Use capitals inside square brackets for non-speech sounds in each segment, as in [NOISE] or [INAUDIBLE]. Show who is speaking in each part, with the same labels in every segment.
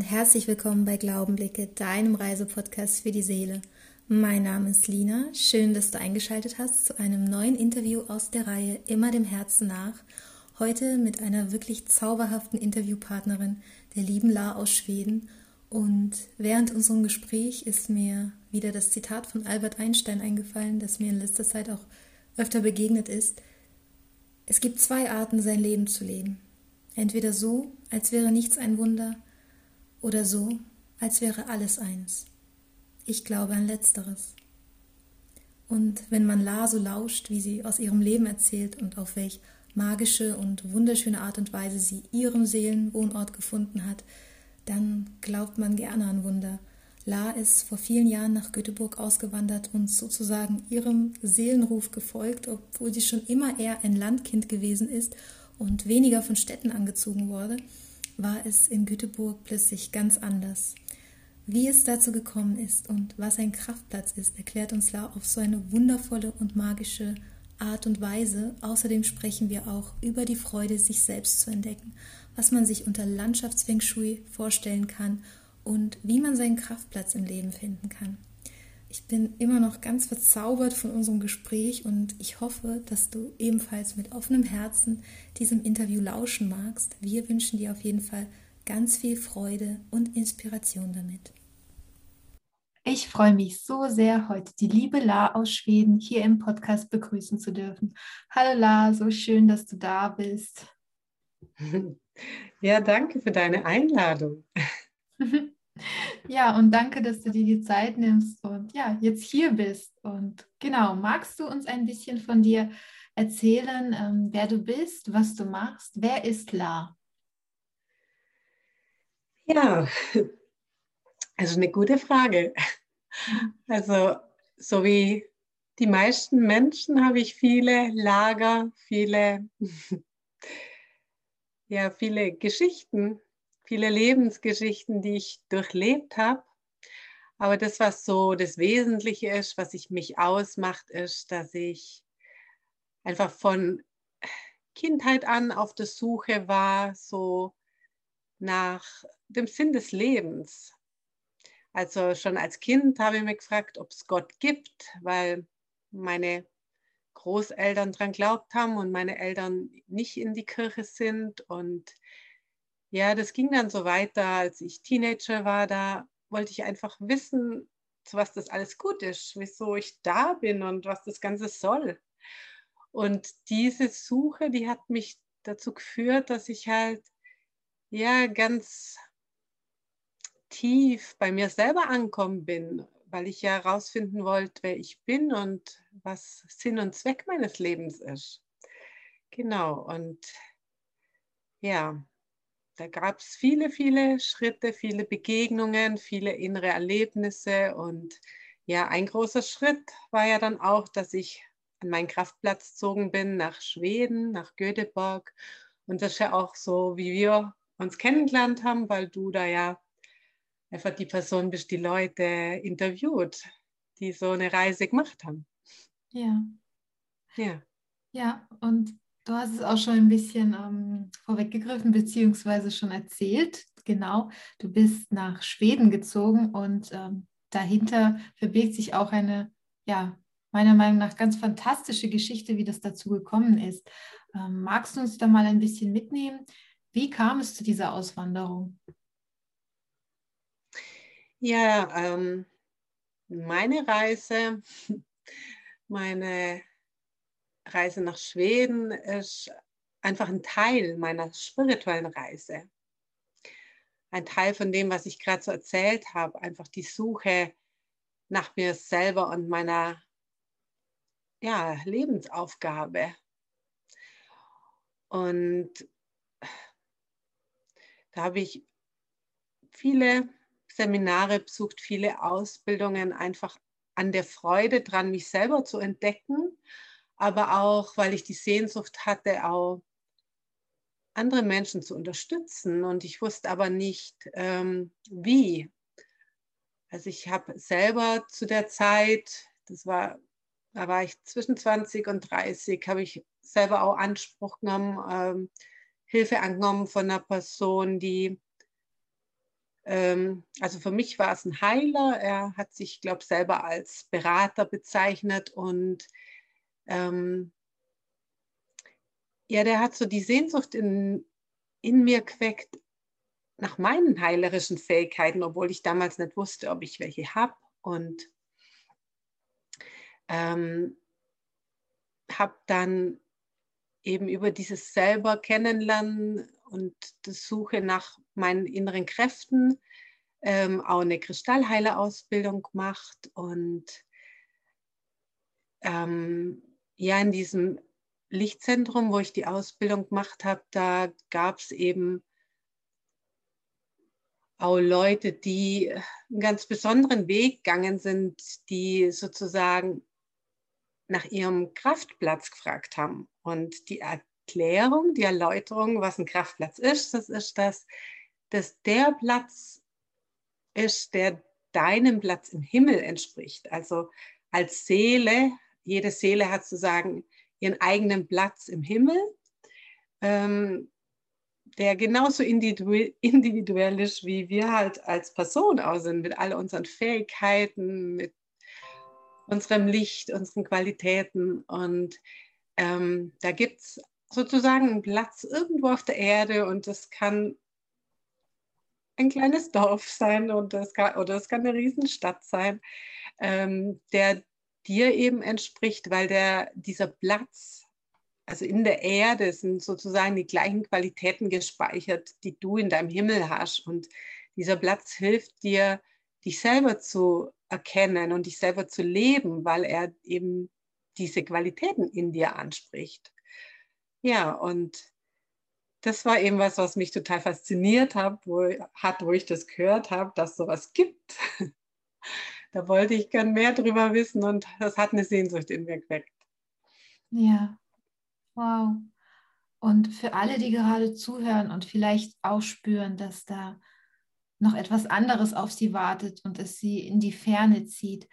Speaker 1: und herzlich willkommen bei Glaubenblicke, deinem Reisepodcast für die Seele. Mein Name ist Lina. Schön, dass du eingeschaltet hast zu einem neuen Interview aus der Reihe Immer dem Herzen nach. Heute mit einer wirklich zauberhaften Interviewpartnerin, der lieben La aus Schweden. Und während unserem Gespräch ist mir wieder das Zitat von Albert Einstein eingefallen, das mir in letzter Zeit auch öfter begegnet ist. Es gibt zwei Arten, sein Leben zu leben. Entweder so, als wäre nichts ein Wunder, oder so, als wäre alles eins. Ich glaube an letzteres. Und wenn man La so lauscht, wie sie aus ihrem Leben erzählt und auf welch magische und wunderschöne Art und Weise sie ihren Seelenwohnort gefunden hat, dann glaubt man gerne an Wunder. La ist vor vielen Jahren nach Göteborg ausgewandert und sozusagen ihrem Seelenruf gefolgt, obwohl sie schon immer eher ein Landkind gewesen ist und weniger von Städten angezogen wurde war es in Göteborg plötzlich ganz anders. Wie es dazu gekommen ist und was ein Kraftplatz ist, erklärt uns La auf so eine wundervolle und magische Art und Weise. Außerdem sprechen wir auch über die Freude, sich selbst zu entdecken, was man sich unter Landschaftsfeng Shui vorstellen kann und wie man seinen Kraftplatz im Leben finden kann. Ich bin immer noch ganz verzaubert von unserem Gespräch und ich hoffe, dass du ebenfalls mit offenem Herzen diesem Interview lauschen magst. Wir wünschen dir auf jeden Fall ganz viel Freude und Inspiration damit. Ich freue mich so sehr, heute die liebe La aus Schweden hier im Podcast begrüßen zu dürfen. Hallo La, so schön, dass du da bist. [LAUGHS]
Speaker 2: Ja, danke für deine Einladung. [LAUGHS]
Speaker 1: Ja, und danke, dass du dir die Zeit nimmst und ja, jetzt hier bist. Und genau, magst du uns ein bisschen von dir erzählen, ähm, wer du bist, was du machst? Wer ist La?
Speaker 2: Ja, also eine gute Frage. Also, so wie die meisten Menschen habe ich viele Lager, viele, [LAUGHS] ja, viele Geschichten viele Lebensgeschichten, die ich durchlebt habe. Aber das, was so das Wesentliche ist, was ich mich ausmacht, ist, dass ich einfach von Kindheit an auf der Suche war, so nach dem Sinn des Lebens. Also schon als Kind habe ich mich gefragt, ob es Gott gibt, weil meine Großeltern daran glaubt haben und meine Eltern nicht in die Kirche sind. Und ja, das ging dann so weiter, als ich Teenager war, da wollte ich einfach wissen, zu was das alles gut ist, wieso ich da bin und was das Ganze soll. Und diese Suche, die hat mich dazu geführt, dass ich halt ja ganz tief bei mir selber ankommen bin, weil ich ja herausfinden wollte, wer ich bin und was Sinn und Zweck meines Lebens ist. Genau, und ja, da gab es viele, viele Schritte, viele Begegnungen, viele innere Erlebnisse. Und ja, ein großer Schritt war ja dann auch, dass ich an meinen Kraftplatz gezogen bin nach Schweden, nach Göteborg. Und das ist ja auch so, wie wir uns kennengelernt haben, weil du da ja einfach die Person bist, die Leute interviewt, die so eine Reise gemacht haben.
Speaker 1: Ja. Ja. Ja, und Du hast es auch schon ein bisschen ähm, vorweggegriffen, beziehungsweise schon erzählt. Genau, du bist nach Schweden gezogen und ähm, dahinter verbirgt sich auch eine, ja, meiner Meinung nach ganz fantastische Geschichte, wie das dazu gekommen ist. Ähm, magst du uns da mal ein bisschen mitnehmen? Wie kam es zu dieser Auswanderung?
Speaker 2: Ja, ähm, meine Reise, [LAUGHS] meine Reise nach Schweden ist einfach ein Teil meiner spirituellen Reise. Ein Teil von dem, was ich gerade so erzählt habe, einfach die Suche nach mir selber und meiner ja, Lebensaufgabe. Und da habe ich viele Seminare besucht, viele Ausbildungen, einfach an der Freude dran, mich selber zu entdecken aber auch, weil ich die Sehnsucht hatte, auch andere Menschen zu unterstützen. Und ich wusste aber nicht, ähm, wie. Also ich habe selber zu der Zeit, das war, da war ich zwischen 20 und 30, habe ich selber auch Anspruch genommen, ähm, Hilfe angenommen von einer Person, die ähm, also für mich war es ein Heiler. Er hat sich, glaube ich, selber als Berater bezeichnet und ähm, ja, der hat so die Sehnsucht in, in mir geweckt nach meinen heilerischen Fähigkeiten, obwohl ich damals nicht wusste, ob ich welche habe. Und ähm, habe dann eben über dieses selber kennenlernen und das Suche nach meinen inneren Kräften ähm, auch eine Kristallheilerausbildung gemacht und ähm, ja, in diesem Lichtzentrum, wo ich die Ausbildung gemacht habe, da gab es eben auch Leute, die einen ganz besonderen Weg gegangen sind, die sozusagen nach ihrem Kraftplatz gefragt haben. Und die Erklärung, die Erläuterung, was ein Kraftplatz ist, das ist das, dass der Platz ist, der deinem Platz im Himmel entspricht. Also als Seele, jede Seele hat sozusagen ihren eigenen Platz im Himmel, ähm, der genauso individuell ist, wie wir halt als Person auch sind, mit all unseren Fähigkeiten, mit unserem Licht, unseren Qualitäten. Und ähm, da gibt es sozusagen einen Platz irgendwo auf der Erde und das kann ein kleines Dorf sein und das kann, oder es kann eine Riesenstadt sein, ähm, der dir eben entspricht, weil der, dieser Platz, also in der Erde sind sozusagen die gleichen Qualitäten gespeichert, die du in deinem Himmel hast. Und dieser Platz hilft dir, dich selber zu erkennen und dich selber zu leben, weil er eben diese Qualitäten in dir anspricht. Ja, und das war eben was, was mich total fasziniert hat, wo, hat, wo ich das gehört habe, dass sowas gibt. [LAUGHS] da wollte ich gern mehr drüber wissen und das hat eine Sehnsucht in mir geweckt.
Speaker 1: Ja, wow. Und für alle, die gerade zuhören und vielleicht auch spüren, dass da noch etwas anderes auf sie wartet und es sie in die Ferne zieht,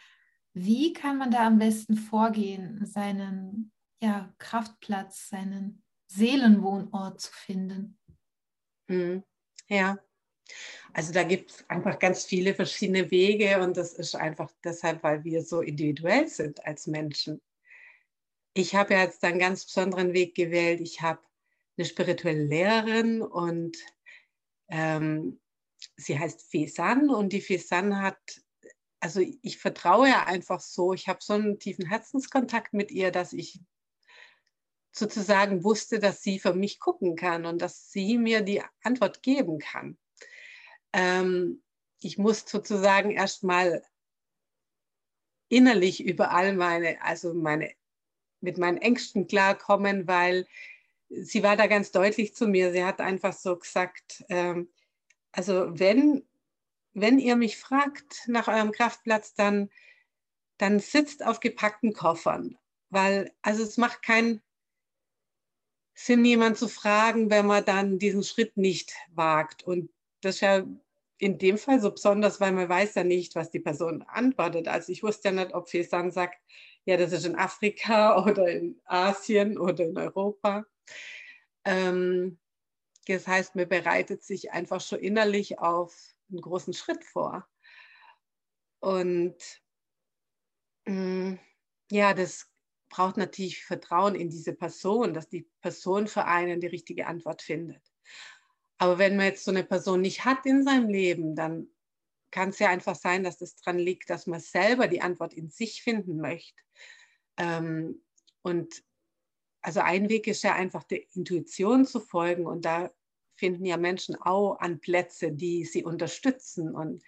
Speaker 1: wie kann man da am besten vorgehen, seinen ja, Kraftplatz, seinen Seelenwohnort zu finden?
Speaker 2: Hm, ja, also da gibt es einfach ganz viele verschiedene Wege und das ist einfach deshalb, weil wir so individuell sind als Menschen. Ich habe ja jetzt einen ganz besonderen Weg gewählt. Ich habe eine spirituelle Lehrerin und ähm, sie heißt Fesan und die Fesan hat, also ich vertraue ja einfach so, ich habe so einen tiefen Herzenskontakt mit ihr, dass ich sozusagen wusste, dass sie für mich gucken kann und dass sie mir die Antwort geben kann ähm, ich muss sozusagen erstmal innerlich über all meine, also meine, mit meinen Ängsten klarkommen, weil sie war da ganz deutlich zu mir. Sie hat einfach so gesagt, ähm, also wenn, wenn ihr mich fragt nach eurem Kraftplatz, dann, dann sitzt auf gepackten Koffern, weil also es macht keinen Sinn, jemand zu fragen, wenn man dann diesen Schritt nicht wagt. Und das ist ja in dem Fall so besonders, weil man weiß ja nicht, was die Person antwortet. Also ich wusste ja nicht, ob Fesan sagt, ja, das ist in Afrika [LAUGHS] oder in Asien oder in Europa. Ähm, das heißt, man bereitet sich einfach schon innerlich auf einen großen Schritt vor. Und mh, mm, ja, das braucht natürlich Vertrauen in diese Person, dass die Person für einen die richtige Antwort findet. Aber wenn man jetzt so eine Person nicht hat in seinem Leben, dann kann es ja einfach sein, dass es daran liegt, dass man selber die Antwort in sich finden möchte. Ähm, und also ein Weg ist ja einfach der Intuition zu folgen und da finden ja Menschen auch an Plätze, die sie unterstützen. Und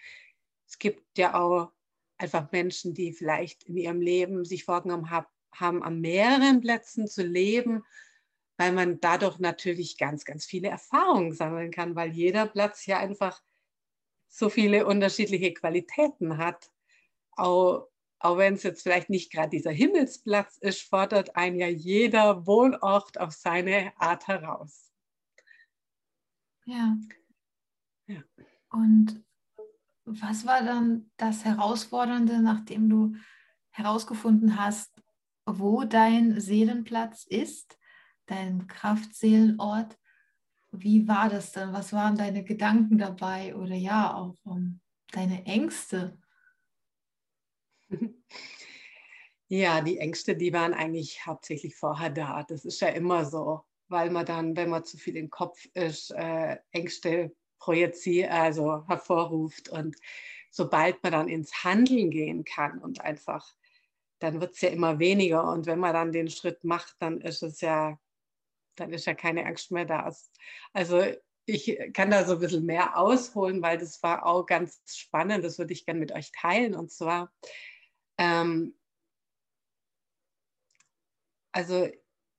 Speaker 2: es gibt ja auch einfach Menschen, die vielleicht in ihrem Leben sich vorgenommen haben, haben an mehreren Plätzen zu leben weil man dadurch natürlich ganz, ganz viele Erfahrungen sammeln kann, weil jeder Platz ja einfach so viele unterschiedliche Qualitäten hat. Auch, auch wenn es jetzt vielleicht nicht gerade dieser Himmelsplatz ist, fordert ein ja jeder Wohnort auf seine Art heraus.
Speaker 1: Ja. ja. Und was war dann das Herausfordernde, nachdem du herausgefunden hast, wo dein Seelenplatz ist? Dein Kraftseelenort. wie war das dann? Was waren deine Gedanken dabei oder ja auch um, ähm, deine Ängste? [LAUGHS]
Speaker 2: Ja, die Ängste, die waren eigentlich hauptsächlich vorher da. Das ist ja immer so, weil man dann, wenn man zu viel im Kopf ist, äh, Ängste projiziert, also hervorruft. Und sobald man dann ins Handeln gehen kann und einfach, dann wird es ja immer weniger. Und wenn man dann den Schritt macht, dann ist es ja, dann ist ja keine Angst mehr da. Also ich kann da so ein bisschen mehr ausholen, weil das war auch ganz spannend. Das würde ich gerne mit euch teilen. Und zwar, ähm, also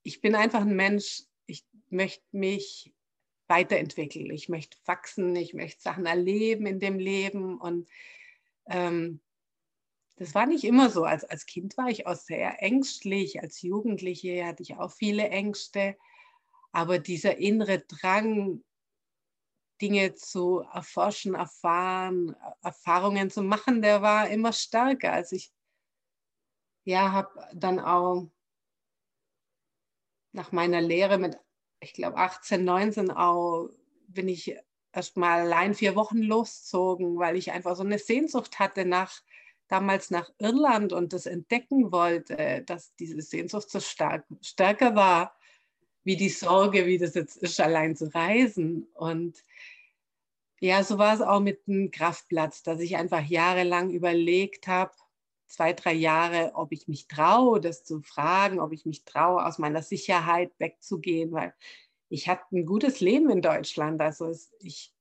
Speaker 2: ich bin einfach ein Mensch, ich möchte mich weiterentwickeln, ich möchte wachsen, ich möchte Sachen erleben in dem Leben und ähm, das war nicht immer so. Als, als Kind war ich auch sehr ängstlich, als Jugendliche hatte ich auch viele Ängste, aber dieser innere Drang, Dinge zu erforschen, erfahren, Erfahrungen zu machen, der war immer stärker. als ich ja habe dann auch nach meiner Lehre mit, ich glaube, 18, 19 auch, bin ich erst mal allein vier Wochen loszogen, weil ich einfach so eine Sehnsucht hatte nach, damals nach Irland und das entdecken wollte, dass diese Sehnsucht so stark, stärker war wie die Sorge, wie das jetzt ist, allein zu reisen. Und ja, so war es auch mit dem Kraftplatz, dass ich einfach jahrelang überlegt habe, zwei, drei Jahre, ob ich mich traue, das zu fragen, ob ich mich traue, aus meiner Sicherheit wegzugehen, weil ich hatte ein gutes Leben in Deutschland. Also es, ich,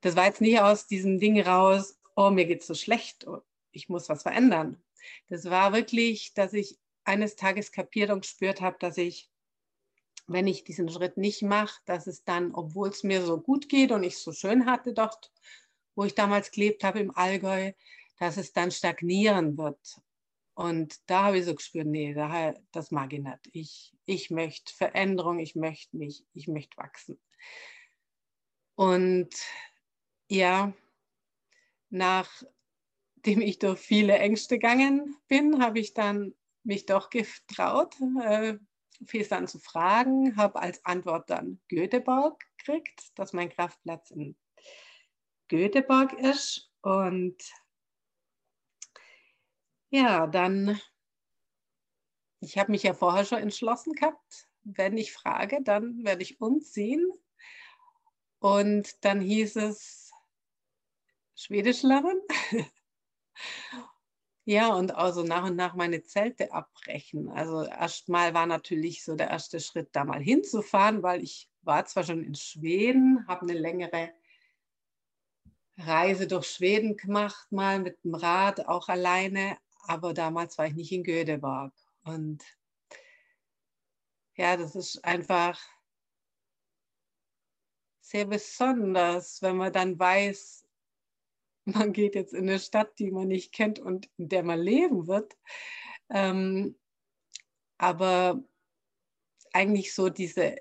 Speaker 2: das war jetzt nicht aus diesem Ding raus, oh, mir geht es so schlecht, oh, ich muss was verändern. Das war wirklich, dass ich eines Tages kapiert und gespürt habe, dass ich, wenn ich diesen Schritt nicht mache, dass es dann, obwohl es mir so gut geht und ich es so schön hatte dort, wo ich damals gelebt habe im Allgäu, dass es dann stagnieren wird. Und da habe ich so gespürt, nee, das mag ich nicht. Ich, ich möchte Veränderung, ich möchte mich, ich möchte wachsen. Und ja, nachdem ich durch viele Ängste gegangen bin, habe ich dann mich doch getraut, dann zu fragen, habe als Antwort dann Göteborg gekriegt, dass mein Kraftplatz in Göteborg ist. Und ja, dann, ich habe mich ja vorher schon entschlossen gehabt, wenn ich frage, dann werde ich umziehen. Und dann hieß es Schwedisch lernen. [LAUGHS] ja, und also nach und nach meine Zelte abbrechen. Also erstmal war natürlich so der erste Schritt, da mal hinzufahren, weil ich war zwar schon in Schweden, habe eine längere Reise durch Schweden gemacht, mal mit dem Rad, auch alleine, aber damals war ich nicht in Göteborg. Und ja, das ist einfach sehr besonders, wenn man dann weiß, man geht jetzt in eine Stadt, die man nicht kennt und in der man leben wird. Ähm, aber eigentlich so diese,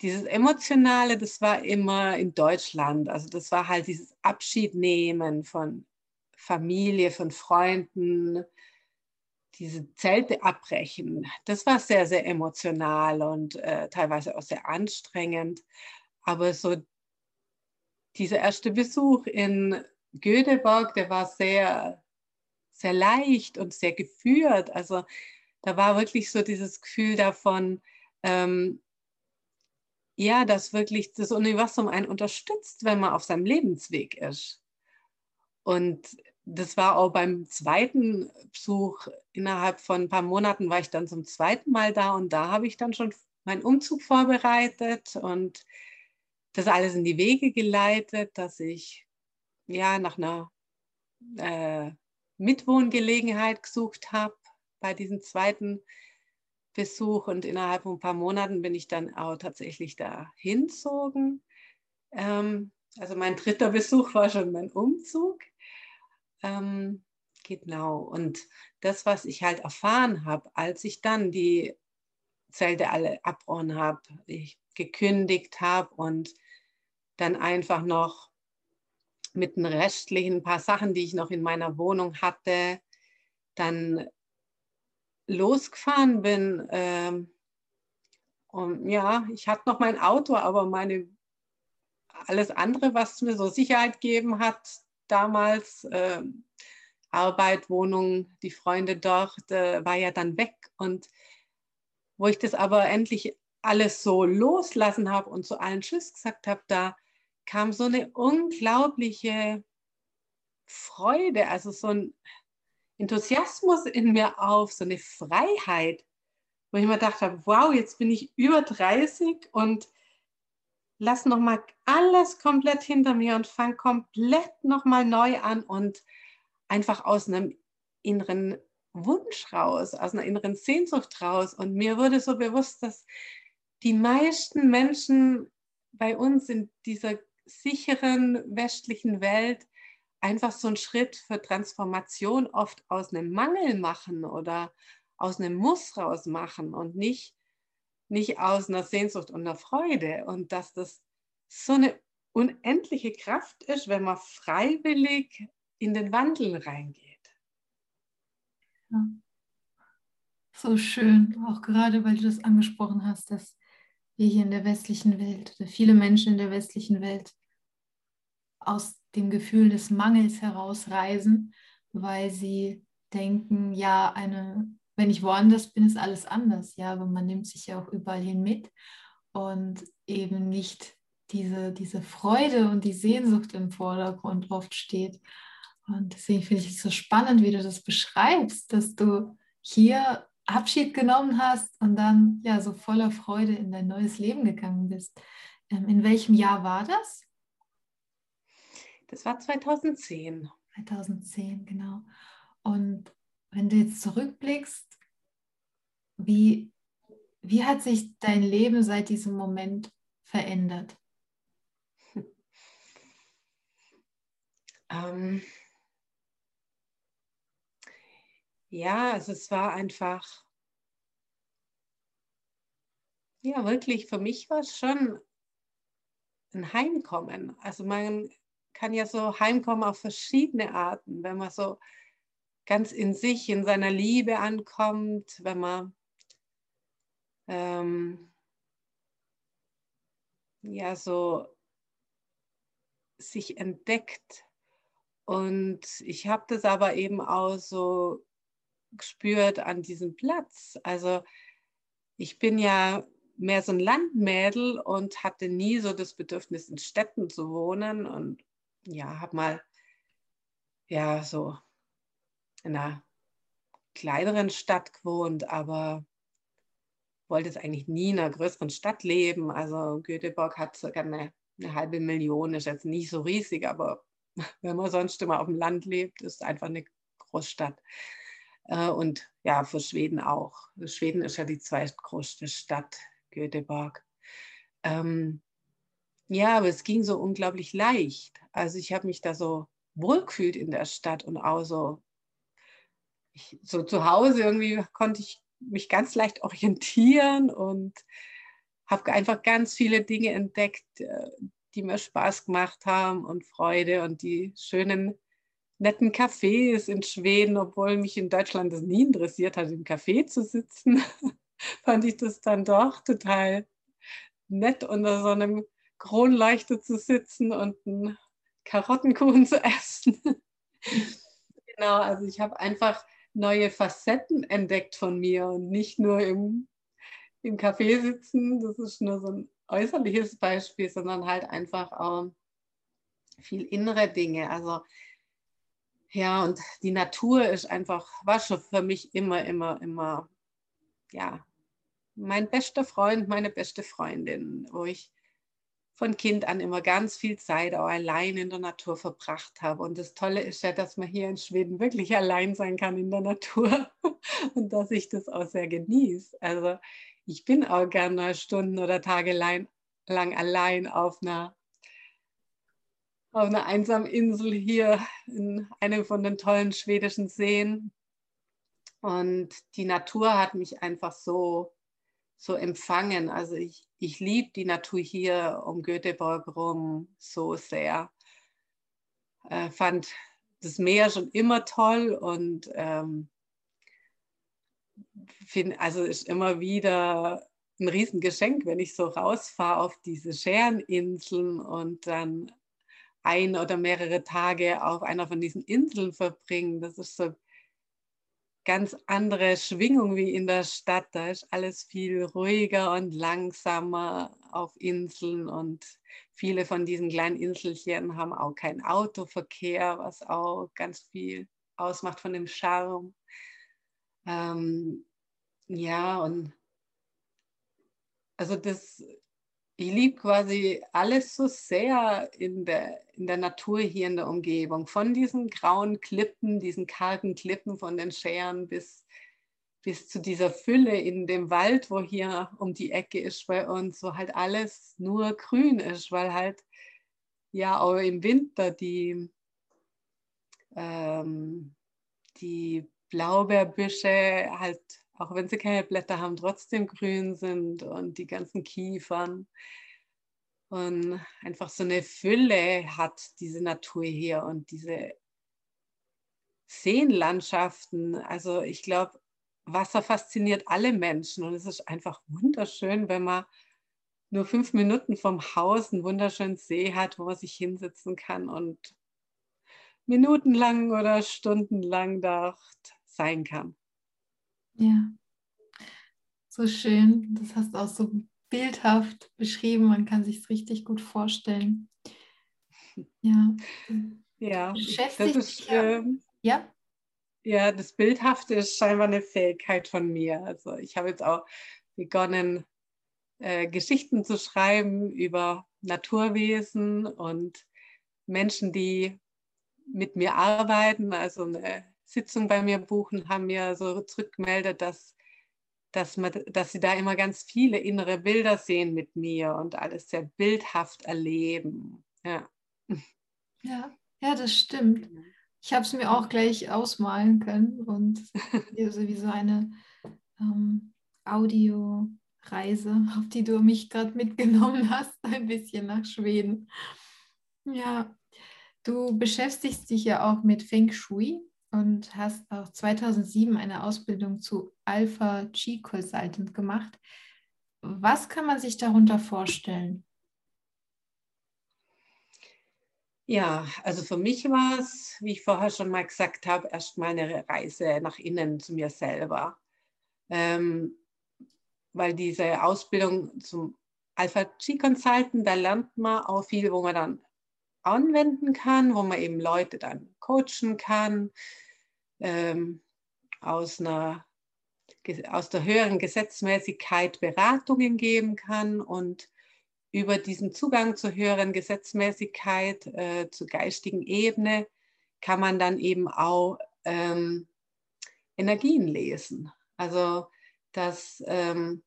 Speaker 2: dieses Emotionale, das war immer in Deutschland. Also das war halt dieses Abschiednehmen von Familie, von Freunden, diese Zelte abbrechen. Das war sehr, sehr emotional und äh, teilweise auch sehr anstrengend. Aber so dieser erste Besuch in Göteborg, der war sehr, sehr leicht und sehr geführt. Also da war wirklich so dieses Gefühl davon, ähm, ja, dass wirklich das Universum einen unterstützt, wenn man auf seinem Lebensweg ist. Und das war auch beim zweiten Besuch, innerhalb von ein paar Monaten war ich dann zum zweiten Mal da und da habe ich dann schon meinen Umzug vorbereitet und das alles in die Wege geleitet, dass ich ja nach einer äh, Mitwohngelegenheit gesucht habe bei diesem zweiten Besuch und innerhalb von ein paar Monaten bin ich dann auch tatsächlich da hinzogen. Ähm, also mein dritter Besuch war schon mein Umzug. Ähm, genau. Und das, was ich halt erfahren habe, als ich dann die Zelte alle abbauen habe, ich gekündigt habe und dann einfach noch mit den restlichen paar Sachen, die ich noch in meiner Wohnung hatte, dann losgefahren bin, ähm, Und ja, ich hatte noch mein Auto, aber meine alles andere, was mir so Sicherheit gegeben hat, damals, äh, Arbeit, Wohnung, die Freunde dort, äh, war ja dann weg. Und wo ich das aber endlich alles so loslassen habe und zu allen Tschüss gesagt habe, da kam so eine unglaubliche Freude, also so ein Enthusiasmus in mir auf, so eine Freiheit, wo ich mir gedacht habe, wow, jetzt bin ich über 30 und lass nochmal alles komplett hinter mir und fang komplett nochmal neu an und einfach aus einem inneren Wunsch raus, aus einer inneren Sehnsucht raus. Und mir wurde so bewusst, dass die meisten Menschen bei uns in dieser sicheren westlichen Welt einfach so einen Schritt für Transformation oft aus einem Mangel machen oder aus einem Muss raus machen und nicht, nicht aus einer Sehnsucht und einer Freude. Und dass das so eine unendliche Kraft ist, wenn man freiwillig in den Wandel reingeht.
Speaker 1: Ja. So schön, auch gerade weil du das angesprochen hast, dass wir hier in der westlichen Welt oder viele Menschen in der westlichen Welt aus dem Gefühl des Mangels herausreisen, weil sie denken, ja, eine, wenn ich woanders bin, ist alles anders. Ja, aber man nimmt sich ja auch überall hin mit und eben nicht diese, diese Freude und die Sehnsucht im Vordergrund oft steht. Und deswegen finde ich es so spannend, wie du das beschreibst, dass du hier Abschied genommen hast und dann ja so voller Freude in dein neues Leben gegangen bist. Ähm, in welchem Jahr war das?
Speaker 2: Das war 2010.
Speaker 1: 2010, genau. Und wenn du jetzt zurückblickst, wie, wie hat sich dein Leben seit diesem Moment verändert? [LAUGHS]
Speaker 2: Ähm, ja, also es war einfach, ja, wirklich, für mich war es schon ein Heimkommen. Also man kann ja so heimkommen auf verschiedene Arten, wenn man so ganz in sich, in seiner Liebe ankommt, wenn man ähm, ja so sich entdeckt. Und ich habe das aber eben auch so gespürt an diesem Platz. Also ich bin ja mehr so ein Landmädel und hatte nie so das Bedürfnis, in Städten zu wohnen und ja, habe mal ja so in einer kleineren Stadt gewohnt, aber wollte es eigentlich nie in einer größeren Stadt leben. Also Göteborg hat sogar eine, eine halbe Million, ist jetzt nicht so riesig, aber [LAUGHS] wenn man sonst immer auf dem Land lebt, ist es einfach eine Großstadt. Äh, und ja, für Schweden auch. Schweden ist ja die zweitgrößte Stadt, Göteborg. Ähm, ja, aber es ging so unglaublich leicht. Also ich habe mich da so wohlgefühlt in der Stadt und auch so, ich, so zu Hause irgendwie konnte ich mich ganz leicht [LAUGHS] orientieren und habe einfach ganz viele Dinge entdeckt, äh, die mir Spaß gemacht haben und Freude und die schönen netten Cafés in Schweden, obwohl mich in Deutschland das nie interessiert hat, im Café zu sitzen, [LAUGHS] fand ich das dann doch total nett, unter so einem Kronleuchter zu sitzen und einen Karottenkuchen [LAUGHS] zu essen. genau, also ich habe einfach neue Facetten entdeckt von mir und nicht nur im, im Café sitzen, das ist nur so ein äußerliches Beispiel, sondern halt einfach auch viel innere Dinge. Also ja, und die Natur ist einfach, war schon für mich immer, immer, immer, ja, mein bester Freund, meine beste Freundin, wo ich von Kind an immer ganz viel Zeit auch allein in der Natur verbracht habe. Und das Tolle ist ja, dass man hier in Schweden wirklich allein sein kann in der Natur [LAUGHS] und dass ich das auch sehr genieße. Also ich bin auch gerne Stunden oder Tage lang allein auf einer auf einer einsamen Insel hier in einem von den tollen schwedischen Seen. Und die Natur hat mich einfach so, so empfangen. Also ich, ich liebe die Natur hier um Göteborg rum so sehr. Äh, fand das Meer schon immer toll und ähm, find, also ist immer wieder ein Riesengeschenk, wenn ich so rausfahre auf diese Schereninseln und dann ein oder mehrere Tage auf einer von diesen Inseln verbringen. Das ist so ganz andere Schwingung wie in der Stadt. Da ist alles viel ruhiger und langsamer auf Inseln und viele von diesen kleinen Inselchen haben auch keinen Autoverkehr, was auch ganz viel ausmacht von dem Charme. Ähm, ja, und also das, ich liebe quasi alles so sehr in der, in der Natur hier in der Umgebung. Von diesen grauen Klippen, diesen kargen Klippen von den Scheren bis, bis zu dieser Fülle in dem Wald, wo hier um die Ecke ist bei uns, wo halt alles nur grün ist, weil halt ja auch im Winter die, ähm, die Blaubeerbüsche halt auch wenn sie keine Blätter haben, trotzdem grün sind und die ganzen Kiefern. Und einfach so eine Fülle hat diese Natur hier und diese Seenlandschaften. Also ich glaube, Wasser fasziniert alle Menschen und es ist einfach wunderschön, wenn man nur fünf Minuten vom Haus einen wunderschönen See hat, wo man sich hinsetzen kann und minutenlang oder stundenlang dort sein kann.
Speaker 1: Ja, so schön. Das hast du auch so bildhaft beschrieben. Man kann sich es richtig gut vorstellen. Ja.
Speaker 2: Ja, das ist, ähm, ja. Ja, das Bildhafte ist scheinbar eine Fähigkeit von mir. Also ich habe jetzt auch begonnen, äh, Geschichten zu schreiben über Naturwesen und Menschen, die mit mir arbeiten. Also eine Sitzung bei mir buchen, haben mir so zurückgemeldet, dass, dass, man, dass sie da immer ganz viele innere Bilder sehen mit mir und alles sehr bildhaft erleben. Ja,
Speaker 1: ja, ja das stimmt. Ich habe es mir auch gleich ausmalen können und [LAUGHS] so wie so eine ähm, Audioreise, auf die du mich gerade mitgenommen hast, [LAUGHS] ein bisschen nach Schweden. Ja, du beschäftigst dich ja auch mit Feng Shui und hast auch 2007 eine Ausbildung zu Alpha Chi Consultant gemacht. Was kann man sich darunter vorstellen?
Speaker 2: Ja, also für mich war es, wie ich vorher schon mal gesagt habe, erstmal eine Reise nach innen zu mir selber. Ähm, weil diese Ausbildung zum Alpha Chi Consultant, da lernt man auch viel, wo man dann anwenden kann, wo man eben Leute dann coachen kann, ähm, aus, einer, aus der höheren Gesetzmäßigkeit Beratungen geben kann und über diesen Zugang zur höheren Gesetzmäßigkeit, äh, zur geistigen Ebene, kann man dann eben auch ähm, Energien lesen. Also dass ähm,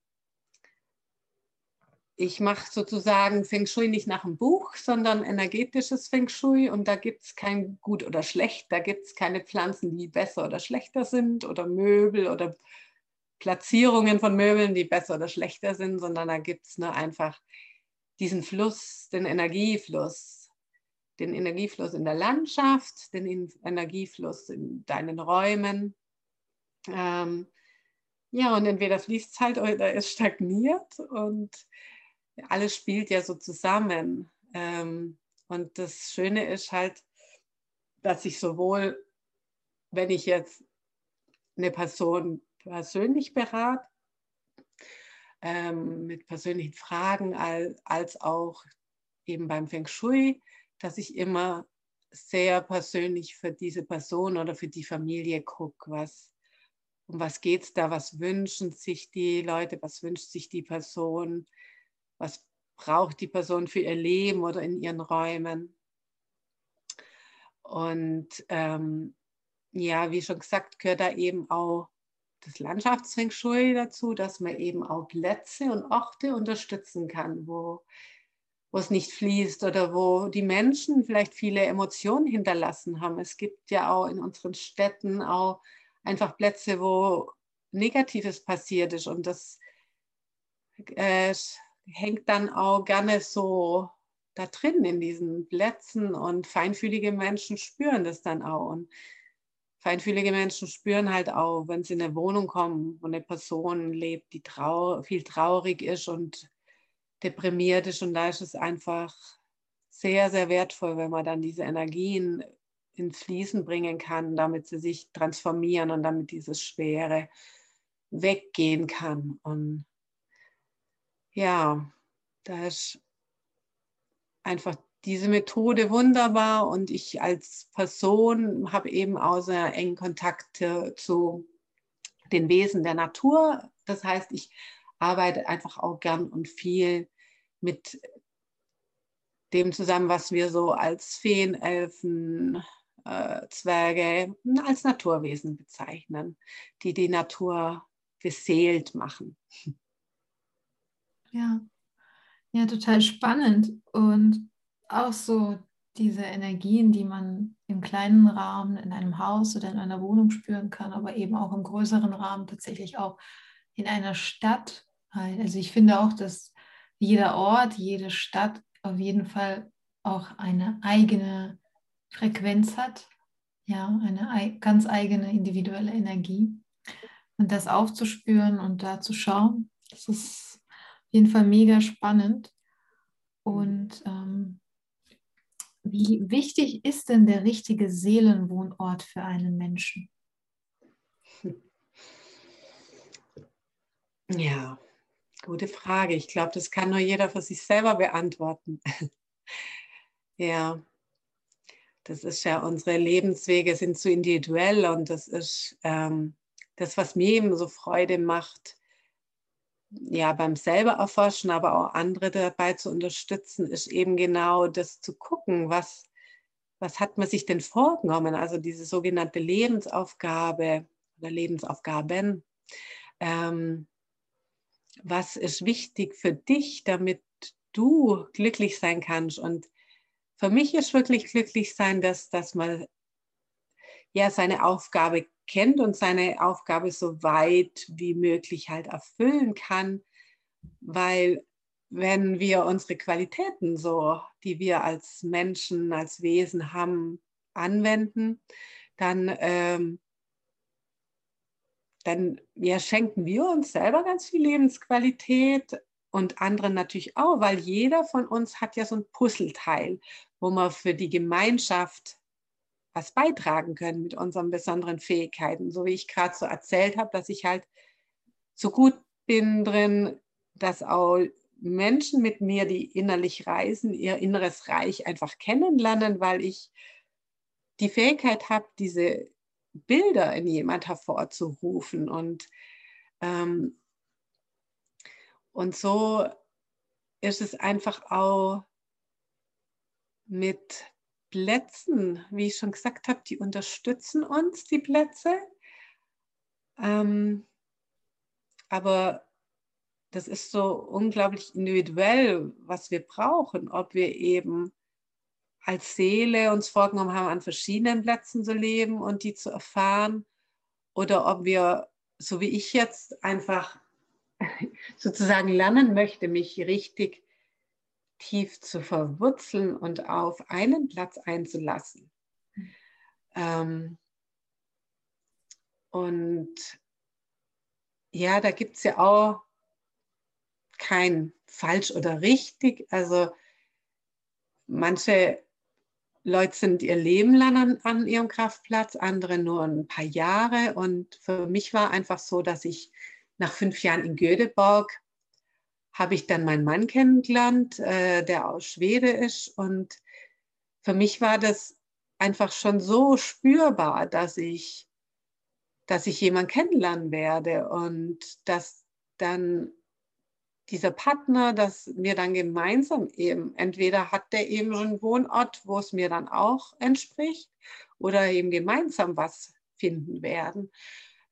Speaker 2: ich mache sozusagen Feng Shui nicht nach dem Buch, sondern energetisches Feng Shui. Und da gibt es kein gut oder schlecht, da gibt es keine Pflanzen, die besser oder schlechter sind oder Möbel oder Platzierungen von Möbeln, die besser oder schlechter sind, sondern da gibt es nur einfach diesen Fluss, den Energiefluss, den Energiefluss in der Landschaft, den Energiefluss in deinen Räumen. Ähm, ja, und entweder fließt es halt oder es stagniert. Und alles spielt ja so zusammen. Ähm, und das Schöne ist halt, dass ich sowohl, wenn ich jetzt eine Person persönlich berate, ähm, mit persönlichen Fragen, als, als auch eben beim Feng Shui, dass ich immer sehr persönlich für diese Person oder für die Familie gucke, was, um was geht es da, was wünschen sich die Leute, was wünscht sich die Person, was braucht die Person für ihr Leben oder in ihren Räumen. Und ähm, ja, wie schon gesagt, gehört da eben auch das Landschaftsfeng Shui dazu, dass man eben auch Plätze und Orte unterstützen kann, wo, wo es nicht fließt oder wo die Menschen vielleicht viele Emotionen hinterlassen haben. Es gibt ja auch in unseren Städten auch einfach Plätze, wo Negatives passiert ist und das äh, hängt dann auch gerne so da drin in diesen Plätzen und feinfühlige Menschen spüren das dann auch. Und feinfühlige Menschen spüren halt auch, wenn sie in eine Wohnung kommen, wo eine Person lebt, die trau viel traurig ist und deprimiert ist. Und da ist es einfach sehr, sehr wertvoll, wenn man dann diese Energien ins Fließen bringen kann, damit sie sich transformieren und damit dieses Schwere weggehen kann. Und ja, da ist einfach diese Methode wunderbar und ich als Person habe eben auch sehr engen Kontakt zu den Wesen der Natur. Das heißt, ich arbeite einfach auch gern und viel mit dem zusammen, was wir so als Feen, Elfen, äh, Zwerge, als Naturwesen bezeichnen, die die Natur beseelt machen.
Speaker 1: Ja, ja, total spannend. Und auch so diese Energien, die man im kleinen Rahmen in einem Haus oder in einer Wohnung spüren kann, aber eben auch im größeren Rahmen tatsächlich auch in einer Stadt. Also ich finde auch, dass jeder Ort, jede Stadt auf jeden Fall auch eine eigene Frequenz hat, ja, eine ganz eigene individuelle Energie. Und das aufzuspüren und da zu schauen, das ist jeden Fall mega spannend. Und ähm, wie wichtig ist denn der richtige Seelenwohnort für einen Menschen? [LAUGHS]
Speaker 2: Ja, gute Frage. Ich glaube, das kann nur jeder für sich selber beantworten. [LAUGHS] ja, das ist ja, unsere Lebenswege sind so individuell und das ist ähm, das, was mir eben so Freude macht, ja, beim selber erforschen, aber auch andere dabei zu unterstützen, ist eben genau das zu gucken, was, was hat man sich denn vorgenommen, also diese sogenannte Lebensaufgabe oder Lebensaufgaben. Ähm, was ist wichtig für dich, damit du glücklich sein kannst? Und für mich ist wirklich glücklich sein, dass, dass man ja seine Aufgabe kennt und seine Aufgabe so weit wie möglich halt erfüllen kann, weil wenn wir unsere Qualitäten so, die wir als Menschen, als Wesen haben, anwenden, dann, ähm, dann ja, schenken wir uns selber ganz viel Lebensqualität und anderen natürlich auch, weil jeder von uns hat ja so ein Puzzleteil, wo man für die Gemeinschaft was beitragen können mit unseren besonderen Fähigkeiten. So wie ich gerade so erzählt habe, dass ich halt so gut bin drin, dass auch Menschen mit mir, die innerlich reisen, ihr inneres Reich einfach kennenlernen, weil ich die Fähigkeit habe, diese Bilder in jemand hervorzurufen. Und, ähm, und so ist es einfach auch mit Plätzen, wie ich schon gesagt habe, die unterstützen uns, die Plätze. Ähm, aber das ist so unglaublich individuell, was wir brauchen, ob wir eben als Seele uns vorgenommen haben, an verschiedenen Plätzen zu leben und die zu erfahren, oder ob wir, so wie ich jetzt, einfach [LAUGHS] sozusagen lernen möchte, mich richtig tief zu verwurzeln und auf einen Platz einzulassen. Ähm, und ja, da gibt es ja auch kein falsch oder richtig. Also manche Leute sind ihr Leben lang an, an, ihrem Kraftplatz, andere nur ein paar Jahre. Und für mich war einfach so, dass ich nach fünf Jahren in Göteborg habe ich dann meinen Mann kennengelernt, äh, der aus Schwede ist. Und für mich war das einfach schon so spürbar, dass ich, dass ich jemanden kennenlernen werde und dass dann dieser Partner, dass wir dann gemeinsam eben, entweder hat der eben schon einen Wohnort, wo es mir dann auch entspricht, oder eben gemeinsam was finden werden.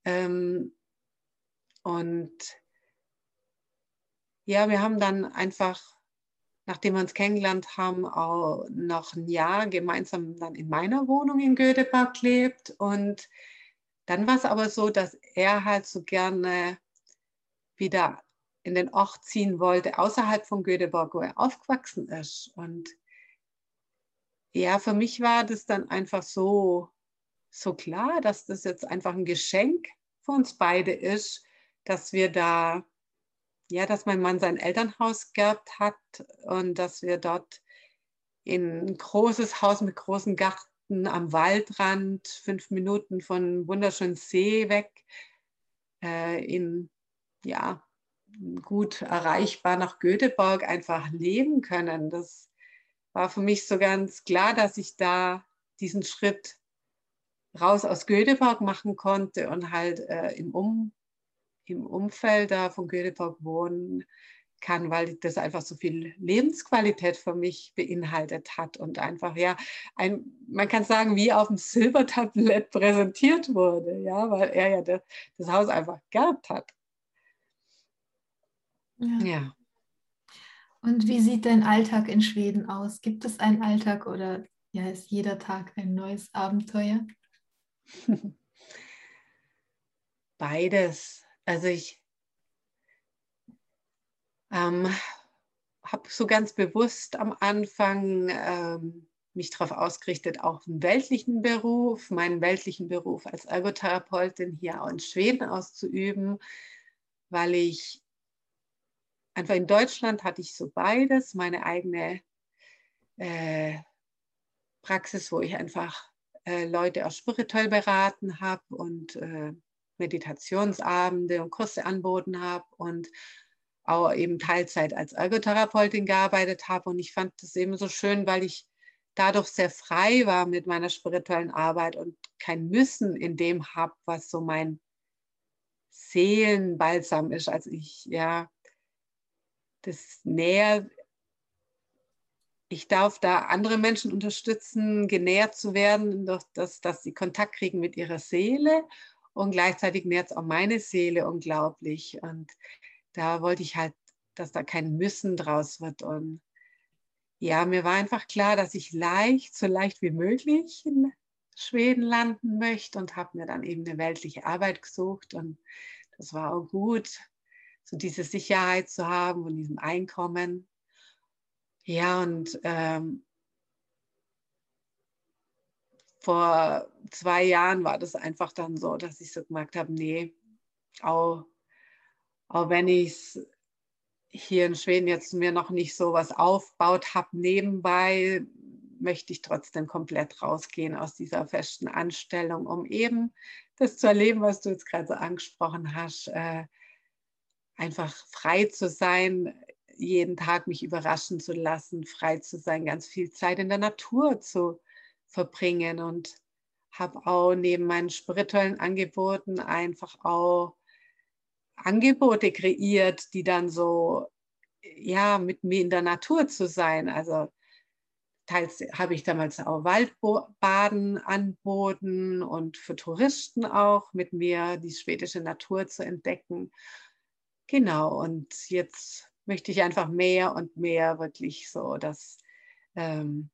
Speaker 2: Ähm, und ja, wir haben dann einfach, nachdem wir uns kennengelernt haben, auch noch ein Jahr gemeinsam dann in meiner Wohnung in Göteborg gelebt. Und dann war es aber so, dass er halt so gerne wieder in den Ort ziehen wollte, außerhalb von Göteborg, wo er aufgewachsen ist. Und ja, für mich war das dann einfach so so klar, dass das jetzt einfach ein Geschenk für uns beide ist, dass wir da, ja, dass mein Mann sein Elternhaus geerbt hat und dass wir dort in ein großes Haus mit großem Garten am Waldrand, fünf Minuten von wunderschönen See weg, äh, in, ja, gut erreichbar nach Göteborg einfach leben können. Das war für mich so ganz klar, dass ich da diesen Schritt raus aus Göteborg machen konnte und halt äh, im, um, im Umfeld da von Göteborg wohnen kann, weil das einfach so viel Lebensqualität für mich beinhaltet hat und einfach, ja, ein, man kann sagen, wie auf dem Silbertablett [LAUGHS] präsentiert wurde, ja, weil er ja das, das Haus einfach gehabt hat.
Speaker 1: Ja. ja. Und wie sieht dein Alltag in Schweden aus? Gibt es einen Alltag oder ja, ist jeder Tag ein neues Abenteuer? [LAUGHS]
Speaker 2: Beides. Also ich ähm, habe so ganz bewusst am Anfang ähm, mich darauf ausgerichtet, auch einen weltlichen Beruf, meinen weltlichen Beruf als Ergotherapeutin hier auch in Schweden auszuüben, weil ich einfach in Deutschland hatte ich so beides, meine eigene äh, Praxis, wo ich einfach äh, Leute auch spirituell beraten habe und äh, Meditationsabende und Kurse anboten habe und auch eben Teilzeit als Ergotherapeutin gearbeitet habe. Und ich fand das eben so schön, weil ich dadurch sehr frei war mit meiner spirituellen Arbeit und kein Müssen in dem habe, was so mein Seelenbalsam ist. Also ich, ja, das näher, ich darf da andere Menschen unterstützen, genährt zu werden, durch das, dass sie Kontakt kriegen mit ihrer Seele und gleichzeitig nährt es auch meine Seele unglaublich. Und da wollte ich halt, dass da kein Müssen draus wird. Und ja, mir war einfach klar, dass ich leicht, so leicht wie möglich in Schweden landen möchte und habe mir dann eben eine weltliche Arbeit gesucht. Und das war auch gut, so diese Sicherheit zu haben und diesem Einkommen. Ja, und ähm, vor zwei Jahren war das einfach dann so, dass ich so gemerkt habe, nee, auch auch wenn ich es hier in Schweden jetzt mir noch nicht so was aufbaut habe nebenbei, möchte ich trotzdem komplett rausgehen aus dieser festen Anstellung, um eben das zu erleben, was du jetzt gerade so angesprochen hast, äh, einfach frei zu sein, jeden Tag mich überraschen zu lassen, frei zu sein, ganz viel Zeit in der Natur zu verbringen und habe auch neben meinen spirituellen Angeboten einfach auch Angebote kreiert, die dann so, ja, mit mir in der Natur zu sein. Also teils habe ich damals auch Waldbaden anboten und für Touristen auch mit mir die schwedische Natur zu entdecken. Genau, und jetzt möchte ich einfach mehr und mehr wirklich so, dass ähm,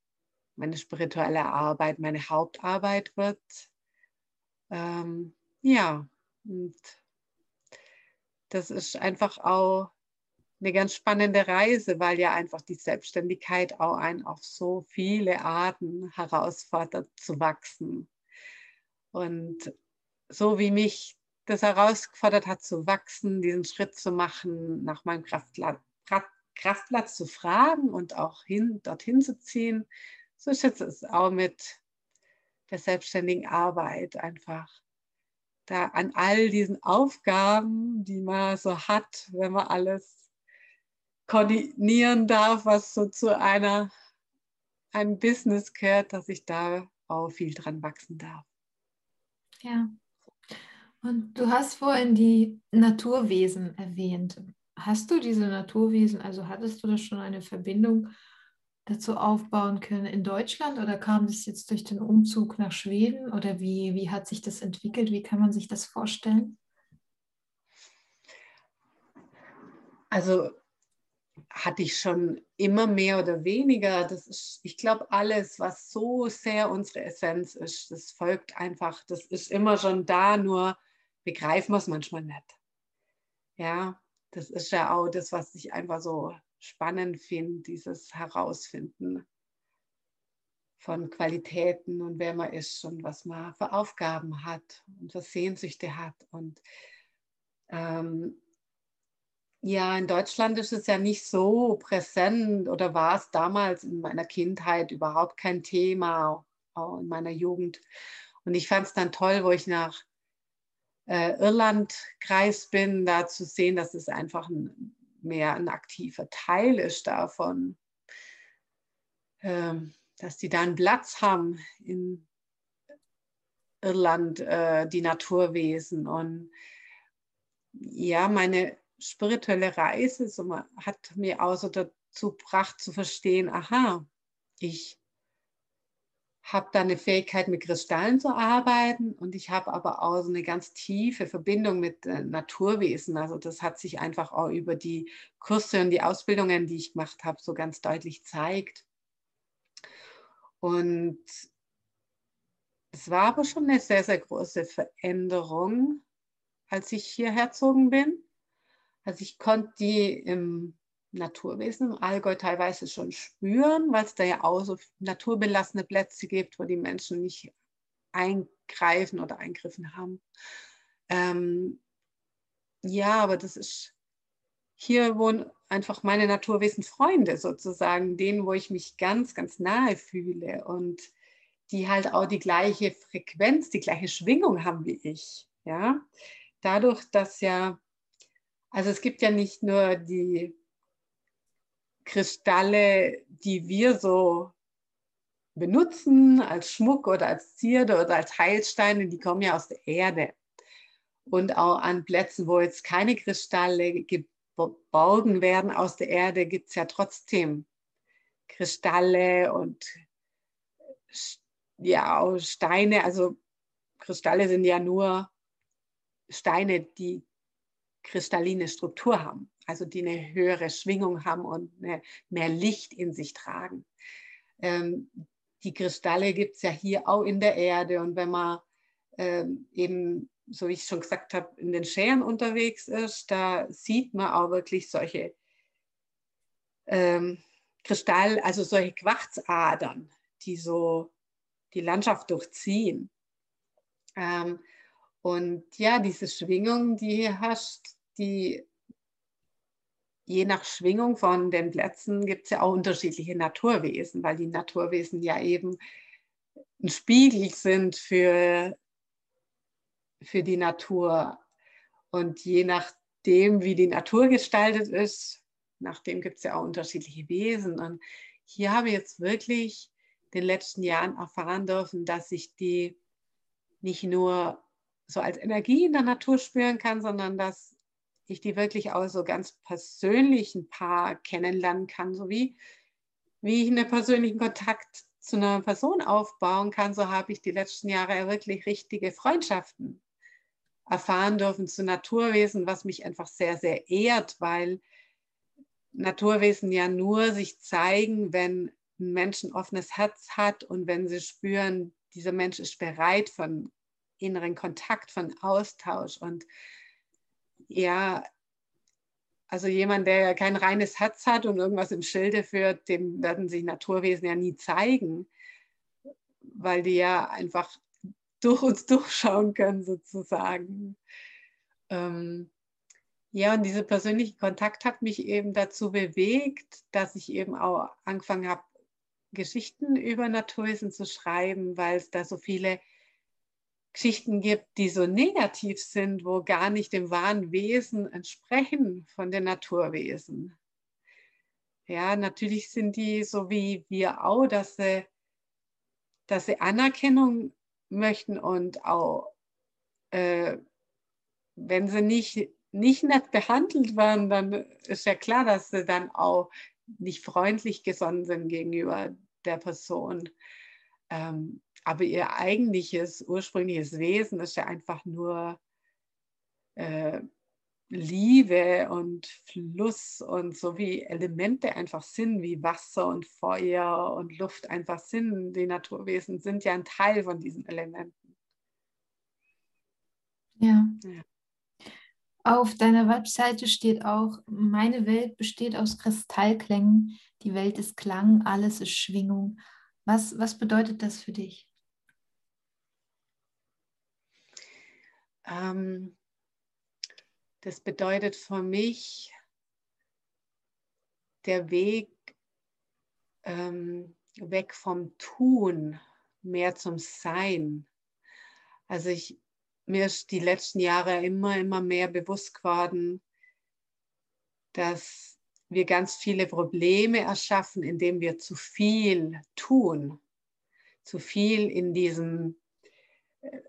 Speaker 2: meine spirituelle Arbeit meine Hauptarbeit wird. Ähm, ja, und das ist einfach auch eine ganz spannende Reise, weil ja einfach die Selbstständigkeit auch einen auf so viele Arten herausfordert zu wachsen. Und so wie mich das herausgefordert hat zu wachsen, diesen Schritt zu machen, nach meinem Kraftplatz, Kraftplatz zu fragen und auch hin, dorthin zu ziehen, so ist es auch mit der selbstständigen Arbeit einfach da an all diesen Aufgaben, die man so hat, wenn man alles koordinieren darf, was so zu einer, einem Business gehört, dass ich da auch viel dran wachsen darf.
Speaker 1: Ja. Und du hast vorhin die Naturwesen erwähnt. Hast du diese Naturwesen, also hattest du da schon eine Verbindung dazu aufbauen können in Deutschland oder kam das jetzt durch den Umzug nach Schweden oder wie, wie hat sich das entwickelt? Wie kann man sich das vorstellen?
Speaker 2: Also hatte ich schon immer mehr oder weniger. Das ist, ich glaube, alles, was so sehr unsere Essenz ist, das folgt einfach, das ist immer schon da, nur begreifen wir es manchmal nicht. Ja, das ist ja auch das, was ich einfach so spannend finde, dieses Herausfinden von Qualitäten und wer man ist und was man für Aufgaben hat und für Sehnsüchte hat. Und ähm, ja, in Deutschland ist es ja nicht so präsent oder war es damals in meiner Kindheit überhaupt kein Thema, auch in meiner Jugend. Und ich fand es dann toll, wo ich nach äh, Irland gereist bin, da zu sehen, dass es einfach ein, mehr ein aktiver Teil ist davon. Ähm, dass die da einen Platz haben in Irland, äh, die Naturwesen. Und ja, meine spirituelle Reise hat mir so dazu gebracht zu verstehen, aha, ich habe da eine Fähigkeit, mit Kristallen zu arbeiten und ich habe aber auch so eine ganz tiefe Verbindung mit äh, Naturwesen. Also das hat sich einfach auch über die Kurse und die Ausbildungen, die ich gemacht habe, so ganz deutlich zeigt. Und es war aber schon eine sehr, sehr große Veränderung, als ich hierher gezogen bin. Also ich konnte die im Naturwesen im Allgäu teilweise schon spüren, weil es da ja auch so naturbelassene Plätze gibt, wo die Menschen nicht eingreifen oder eingriffen haben. Ähm, ja, aber das ist, hier wohnen einfach meine Naturwesenfreunde sozusagen, denen, wo ich mich ganz, ganz nahe fühle und die halt auch die gleiche Frequenz, die gleiche Schwingung haben wie ich. Ja, dadurch, dass ja, also es gibt ja nicht nur die Kristalle, die wir so benutzen als Schmuck oder als Zierde oder als Heilsteine, die kommen ja aus der Erde. Und auch an Plätzen, wo jetzt keine Kristalle geborgen werden aus der Erde, gibt es ja trotzdem Kristalle und ja, auch Steine. Also Kristalle sind ja nur Steine, die kristalline Struktur haben also die eine höhere Schwingung haben und eine, mehr Licht in sich tragen. Ähm, die Kristalle gibt es ja hier auch in der Erde und wenn man ähm, eben, so wie ich schon gesagt habe, in den Scheren unterwegs ist, da sieht man auch wirklich solche ähm, Kristall, also solche Quarzadern, die so die Landschaft durchziehen. Ähm, und ja, diese Schwingung, die hier herrscht, die je nach Schwingung von den Plätzen gibt es ja auch unterschiedliche Naturwesen, weil die Naturwesen ja eben ein Spiegel sind für, für die Natur. Und je nachdem, wie die Natur gestaltet ist, nachdem gibt es ja auch unterschiedliche Wesen. Und hier habe ich jetzt wirklich in den letzten Jahren erfahren dürfen, dass ich die nicht nur so als Energie in der Natur spüren kann, sondern dass ich die wirklich auch so ganz persönlich ein Paar kennenlernen kann, so wie, wie ich einen persönlichen Kontakt zu einer Person aufbauen kann, so habe ich die letzten Jahre wirklich richtige Freundschaften erfahren dürfen zu Naturwesen, was mich einfach sehr, sehr ehrt, weil Naturwesen ja nur sich zeigen, wenn ein Mensch ein offenes Herz hat und wenn sie spüren, dieser Mensch ist bereit von inneren Kontakt, von Austausch. Und ja, also jemand, der kein reines Herz hat und irgendwas im Schilde führt, dem werden sich Naturwesen ja nie zeigen, weil die ja einfach durch uns durchschauen können sozusagen. Ähm, ja, und dieser persönliche Kontakt hat mich eben dazu bewegt, dass ich eben auch angefangen habe, Geschichten über Naturwesen zu schreiben, weil es da so viele Geschichten gibt, die so negativ sind, wo gar nicht dem wahren Wesen entsprechen von den Naturwesen. Ja, natürlich sind die so wie wir auch, dass sie, dass sie Anerkennung möchten und auch, äh, wenn sie nicht, nicht nett behandelt werden, dann ist ja klar, dass sie dann auch nicht freundlich gesonnen sind gegenüber der Person. Ähm, aber ihr eigentliches, ursprüngliches Wesen ist ja einfach nur äh, Liebe und Fluss und so wie Elemente einfach sind, wie Wasser und Feuer und Luft einfach sind. Die Naturwesen sind ja ein Teil von diesen Elementen.
Speaker 1: Ja. ja. Auf deiner Webseite steht auch, meine Welt besteht aus Kristallklängen, die Welt ist Klang, alles ist Schwingung Was, was bedeutet das für dich?
Speaker 2: Ähm, das bedeutet für mich der Weg ähm, weg vom Tun, mehr zum Sein. Also ich, mir ist die letzten Jahre immer, immer mehr bewusst geworden, dass wir ganz viele Probleme erschaffen, indem wir zu viel tun, zu viel in diesem äh,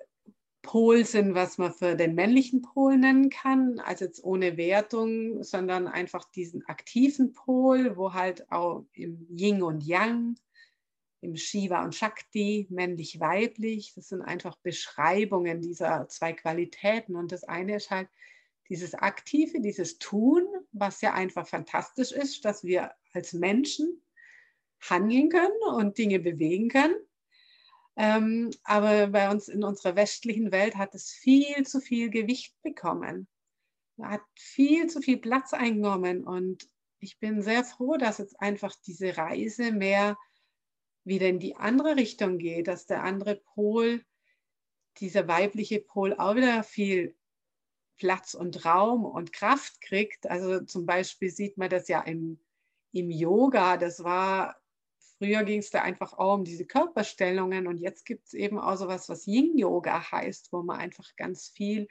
Speaker 2: Pol sind, was man für den männlichen Pol nennen kann, also jetzt ohne Wertung, sondern einfach diesen aktiven Pol, wo halt auch im Yin und Yang, im Shiva und Shakti, männlich-weiblich, das sind einfach Beschreibungen dieser zwei Qualitäten. Und das eine ist halt dieses Aktive, dieses Tun, was ja einfach fantastisch ist, dass wir als Menschen handeln können und Dinge bewegen können. Ähm, aber bei uns in unserer westlichen Welt hat es viel zu viel Gewicht bekommen. Hat viel zu viel Platz eingenommen. Und ich bin sehr froh, dass jetzt einfach diese Reise mehr wieder in die andere Richtung geht, dass der andere Pol, dieser weibliche Pol auch wieder viel Platz und Raum und Kraft kriegt. Also zum Beispiel sieht man das ja im, im Yoga. Das war, früher ging es da einfach auch um diese Körperstellungen und jetzt gibt es eben auch sowas, was Yin-Yoga heißt, wo man einfach ganz viel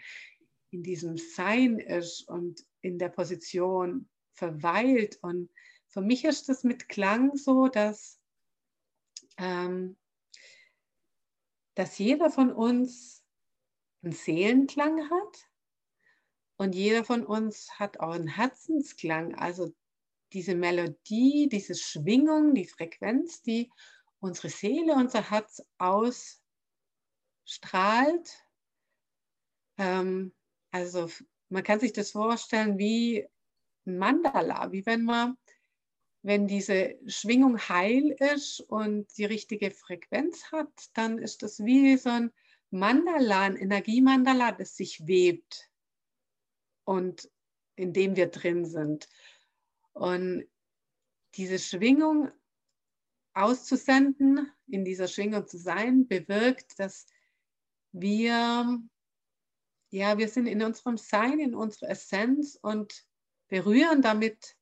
Speaker 2: in diesem Sein ist und in der Position verweilt. Und für mich ist das mit Klang so, dass, ähm, dass jeder von uns einen Seelenklang hat und jeder von uns hat auch einen Herzensklang, also diese Melodie, diese Schwingung, die Frequenz, die unsere Seele, unser Herz ausstrahlt. Ähm, also man kann sich das vorstellen wie ein Mandala, wie wenn man, wenn diese Schwingung heil ist und die richtige Frequenz hat, dann ist das wie so ein Mandala, ein Energiemandala, das sich webt und in dem wir drin sind. Und diese Schwingung auszusenden, in dieser Schwingung zu sein, bewirkt, dass wir, ja, wir sind in unserem Sein, in unserer Essenz und berühren damit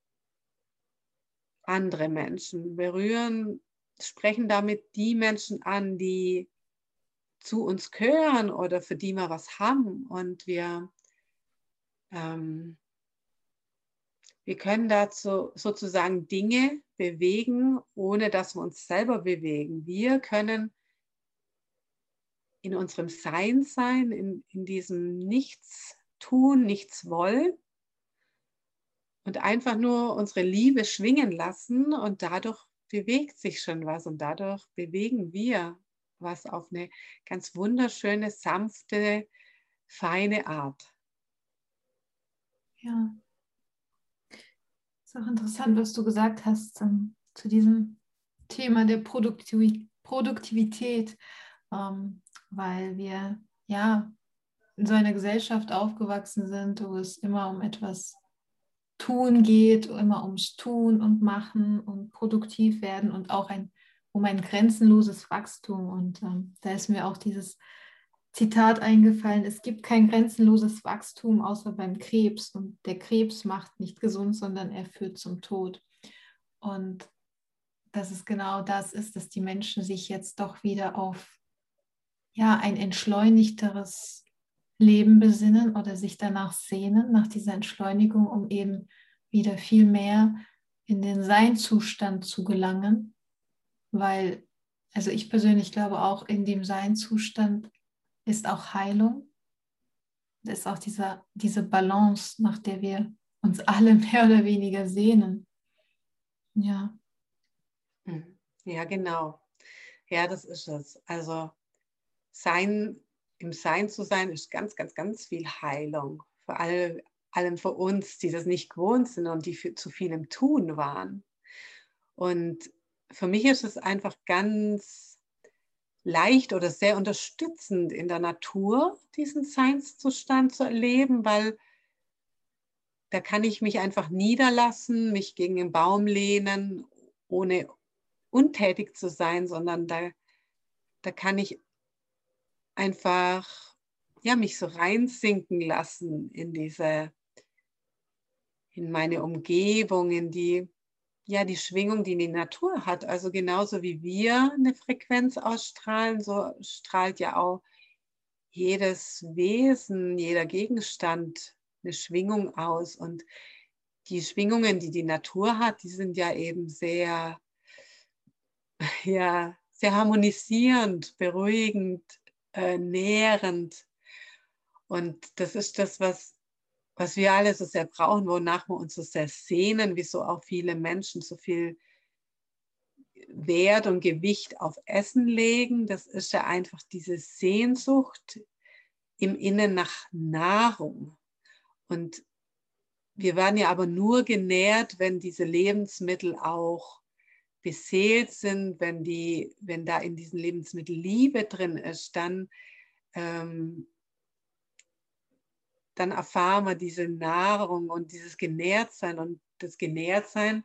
Speaker 2: andere Menschen, berühren, sprechen damit die Menschen an, die zu uns gehören oder für die wir was haben. Und wir ähm, wir können dazu sozusagen Dinge bewegen, ohne dass wir uns selber bewegen. Wir können in unserem Sein sein, in, in diesem Nichts tun, nichts wollen und einfach nur unsere Liebe schwingen lassen und dadurch bewegt sich schon was und dadurch bewegen wir was auf eine ganz wunderschöne, sanfte, feine Art.
Speaker 1: Ja. Ist auch interessant, was du gesagt hast ähm, zu diesem Thema der Produktiv Produktivität, ähm, weil wir ja in so einer Gesellschaft aufgewachsen sind, wo es immer um etwas tun geht, immer ums Tun und Machen und produktiv werden und auch ein, um ein grenzenloses Wachstum. Und ähm, da ist mir auch dieses Zitat eingefallen, es gibt kein grenzenloses Wachstum außer beim Krebs und der Krebs macht nicht gesund, sondern er führt zum Tod. Und dass es genau das ist, dass die Menschen sich jetzt doch wieder auf ja, ein entschleunigteres Leben besinnen oder sich danach sehnen, nach dieser Entschleunigung, um eben wieder viel mehr in den Seinzustand zu gelangen, weil, also ich persönlich glaube auch in dem Seinzustand ist auch Heilung, ist auch dieser, diese Balance, nach der wir uns alle [LAUGHS] mehr oder weniger sehnen. Ja.
Speaker 2: Hm. Ja, genau. Ja, das ist es. Also sein, im Sein zu sein, ist ganz, ganz, ganz viel Heilung. Vor allem, allem für uns, die das nicht gewohnt sind und die für, zu viel im Tun waren. Und für mich ist es einfach ganz leicht oder sehr unterstützend in der Natur, diesen Seinszustand zu erleben, weil da kann ich mich einfach niederlassen, mich gegen den Baum lehnen, ohne untätig zu sein, sondern da, da kann ich einfach ja, mich so reinsinken lassen in diese, in meine Umgebung, in die, ja, die Schwingung, die die Natur hat. Also genauso wie wir eine Frequenz ausstrahlen, so strahlt ja auch jedes Wesen, jeder Gegenstand eine Schwingung aus. Und die Schwingungen, die die Natur hat, die sind ja eben sehr, ja, sehr harmonisierend, beruhigend, äh, nährend. Und das ist das, was, was wir alle so sehr brauchen, wonach wir uns so sehr sehnen, wieso auch viele Menschen so viel Wert und Gewicht auf Essen legen. Das ist ja einfach diese Sehnsucht im Innen nach Nahrung. Und wir werden ja aber nur genährt, wenn diese Lebensmittel auch beseelt sind, wenn, die, wenn da in diesen Lebensmitteln Liebe drin ist, dann ähm, dann erfahren wir diese Nahrung und dieses Genährtsein. Und das Genährtsein,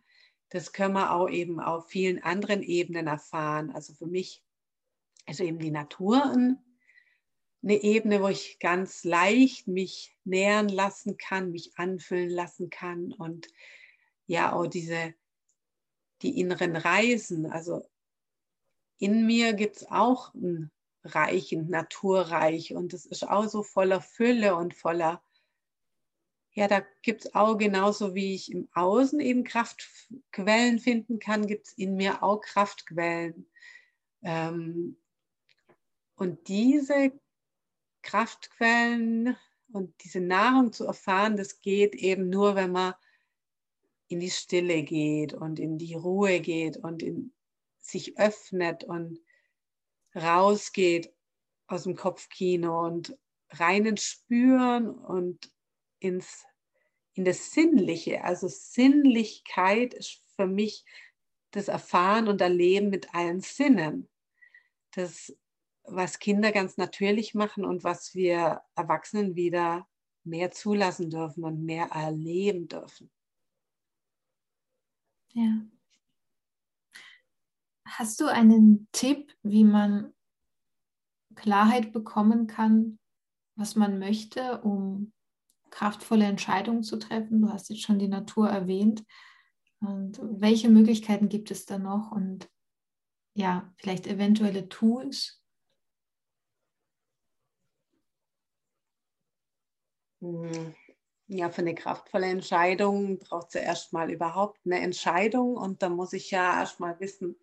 Speaker 2: das können wir auch eben auf vielen anderen Ebenen erfahren. Also für mich ist eben die Natur eine Ebene, wo ich ganz leicht mich nähren lassen kann, mich anfüllen lassen kann und ja auch diese, die inneren Reisen. Also in mir gibt es auch ein reich und naturreich und es ist auch so voller Fülle und voller, ja, da gibt es auch genauso wie ich im Außen eben Kraftquellen finden kann, gibt es in mir auch Kraftquellen. Ähm, und diese Kraftquellen und diese Nahrung zu erfahren, das geht eben nur, wenn man in die Stille geht und in die Ruhe geht und in sich öffnet und rausgeht aus dem Kopfkino und reinen Spüren und ins, in das Sinnliche. Also Sinnlichkeit ist für mich das Erfahren und Erleben mit allen Sinnen. Das, was Kinder ganz natürlich machen und was wir Erwachsenen wieder mehr zulassen dürfen und mehr erleben dürfen.
Speaker 1: Ja. Hast du einen Tipp, wie man Klarheit bekommen kann, was man möchte, um kraftvolle Entscheidungen zu treffen? Du hast jetzt schon die Natur erwähnt. Und welche Möglichkeiten gibt es da noch? Und ja, vielleicht eventuelle Tools?
Speaker 2: Hm. Ja, für eine kraftvolle Entscheidung braucht es ja erstmal überhaupt eine Entscheidung und da muss ich ja erstmal wissen,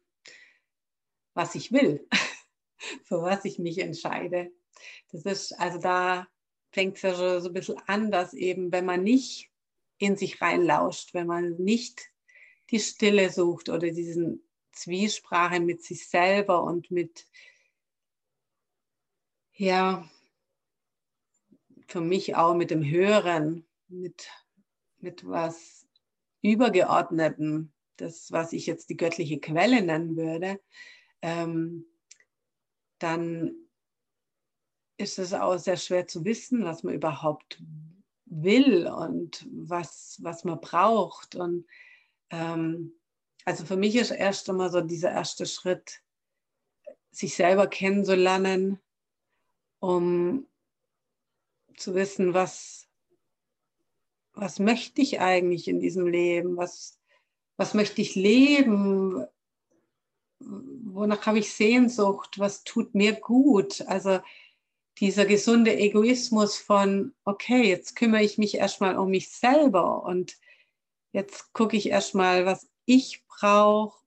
Speaker 2: was ich will, [LAUGHS] für was ich mich entscheide. Das ist, also da fängt es ja schon so ein bisschen an, dass eben, wenn man nicht in sich reinlauscht, wenn man nicht die Stille sucht oder diesen Zwiesprache mit sich selber und mit, ja, für mich auch mit dem Hören, mit, mit was Übergeordneten, das, was ich jetzt die göttliche Quelle nennen würde, ähm, dann ist es auch sehr schwer zu wissen, was man überhaupt will und was, was man braucht. Und ähm, also für mich ist erst einmal so dieser erste Schritt, sich selber kennenzulernen, um zu wissen, was, was möchte ich eigentlich in diesem Leben, was, was möchte ich leben, wonach habe ich Sehnsucht, was tut mir gut. Also dieser gesunde Egoismus von, okay, jetzt kümmere ich mich erstmal um mich selber und jetzt gucke ich erstmal, was ich brauche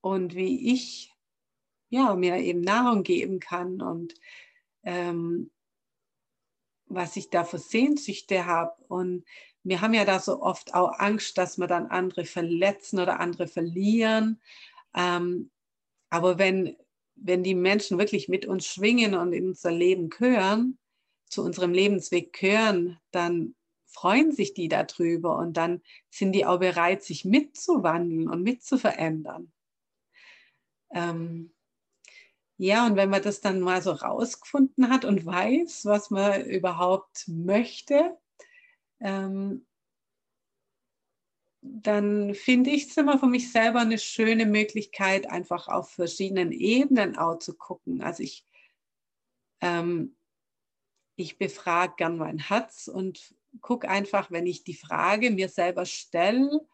Speaker 2: und wie ich ja, mir eben Nahrung geben kann und ähm, was ich da für Sehnsüchte habe. Und wir haben ja da so oft auch Angst, dass wir dann andere verletzen oder andere verlieren. Ähm, aber wenn, wenn die Menschen wirklich mit uns schwingen und in unser Leben gehören, zu unserem Lebensweg gehören, dann freuen sich die darüber und dann sind die auch bereit, sich mitzuwandeln und mitzuverändern. Ähm, ja, und wenn man das dann mal so rausgefunden hat und weiß, was man überhaupt möchte, ähm, dann finde ich es immer für mich selber eine schöne Möglichkeit, einfach auf verschiedenen Ebenen auch zu gucken. Also ich, ähm, ich befrage gern mein Herz und gucke einfach, wenn ich die Frage mir selber stelle,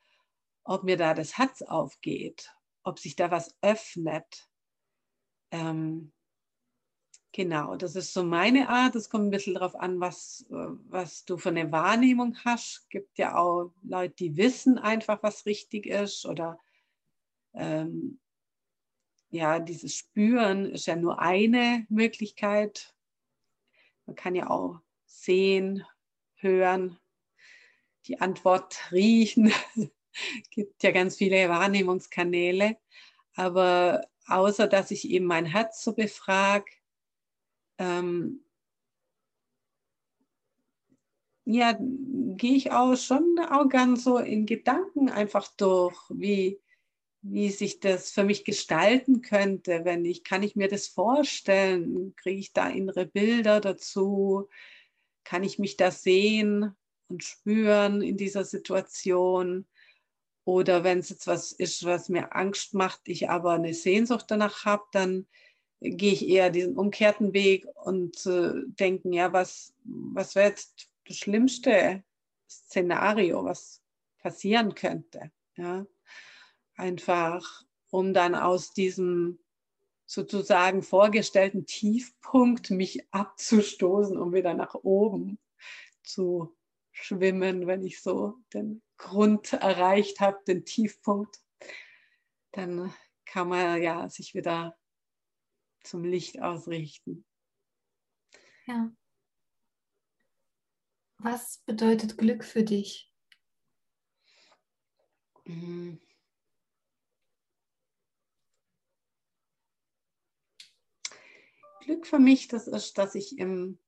Speaker 2: ob mir da das Herz aufgeht, ob sich da was öffnet. Ähm, Genau, das ist so meine Art. Es kommt ein bisschen darauf an, was, äh, was du für eine Wahrnehmung hast. Es gibt ja auch Leute, die wissen einfach, was richtig ist. Oder ähm, ja, dieses Spüren ist ja nur eine Möglichkeit. Man kann ja auch sehen, hören, die Antwort [LAUGHS] riechen. Es [LAUGHS] gibt ja ganz viele Wahrnehmungskanäle. Aber außer dass ich eben mein Herz so befrage, ähm, ja, gehe ich auch schon auch ganz so in Gedanken einfach durch, wie, wie sich das für mich gestalten könnte, wenn ich, kann ich mir das vorstellen, kriege ich da innere Bilder dazu, kann ich mich da sehen und spüren in dieser Situation. Oder wenn es jetzt was ist, was mir Angst macht, ich aber eine Sehnsucht danach habe, dann gehe ich eher diesen umkehrten Weg und äh, denken, ja, was, was wäre jetzt das schlimmste Szenario, was passieren könnte. Ja? Einfach, um dann aus diesem sozusagen vorgestellten Tiefpunkt mich abzustoßen, um wieder nach oben zu schwimmen, wenn ich so den Grund erreicht habe, den Tiefpunkt. Dann kann man ja sich wieder zum Licht ausrichten.
Speaker 1: Ja. Was bedeutet Glück für dich?
Speaker 2: Mhm. Glück für mich, das ist, dass ich im,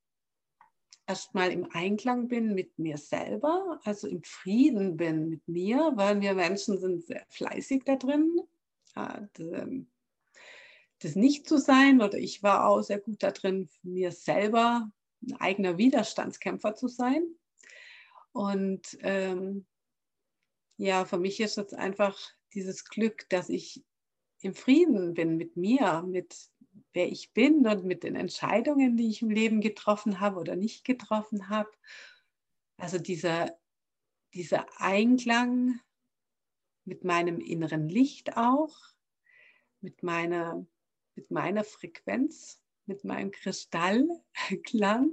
Speaker 2: erstmal im Einklang bin mit mir selber, also im Frieden bin mit mir, weil wir Menschen sind sehr fleißig da drin. Ja, das nicht zu sein oder ich war auch sehr gut darin, mir selber ein eigener Widerstandskämpfer zu sein. Und ähm, ja, für mich ist es einfach dieses Glück, dass ich im Frieden bin mit mir, mit wer ich bin und mit den Entscheidungen, die ich im Leben getroffen habe oder nicht getroffen habe. Also dieser, dieser Einklang mit meinem inneren Licht auch, mit meiner mit meiner Frequenz, mit meinem Kristallklang.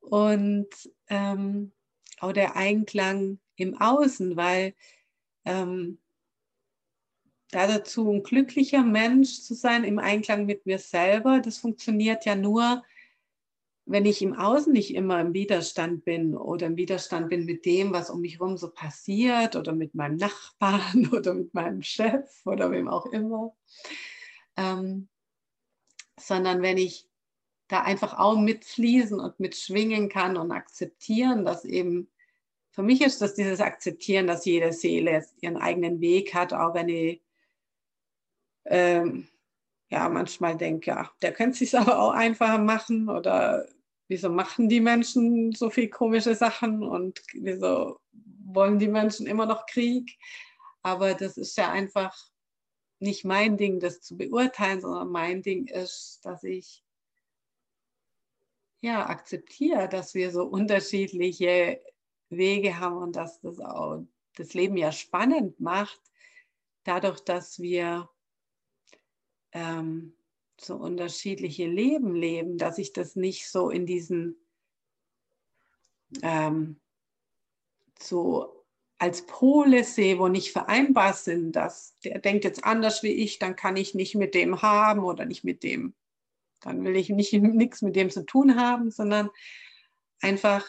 Speaker 2: Und ähm, auch der Einklang im Außen, weil ähm, da dazu ein glücklicher Mensch zu sein im Einklang mit mir selber, das funktioniert ja nur, wenn ich im Außen nicht immer im Widerstand bin oder im Widerstand bin mit dem, was um mich herum so passiert oder mit meinem Nachbarn [LAUGHS] oder mit meinem Chef oder wem auch immer, ähm, sondern wenn ich da einfach auch mitfließen und mitschwingen kann und akzeptieren, dass eben, für mich ist das dieses Akzeptieren, dass jede Seele ihren eigenen Weg hat, auch wenn ich ähm, ja manchmal denke, ja, der könnte sich [LAUGHS] aber auch einfacher machen oder wieso machen die Menschen so viel komische Sachen und wieso wollen die Menschen immer noch Krieg? Aber das ist ja einfach nicht mein Ding, das zu beurteilen, sondern mein Ding ist, dass ich ja akzeptiere, dass wir so unterschiedliche Wege haben und dass das auch das Leben ja spannend macht, dadurch, dass wir ähm, so unterschiedliche Leben leben, dass ich das nicht so in diesen ähm, so als Pole sehe, wo nicht vereinbar sind, dass der denkt jetzt anders wie ich, dann kann ich nicht mit dem haben oder nicht mit dem, dann will ich nicht [LAUGHS] nichts mit dem zu tun haben, sondern einfach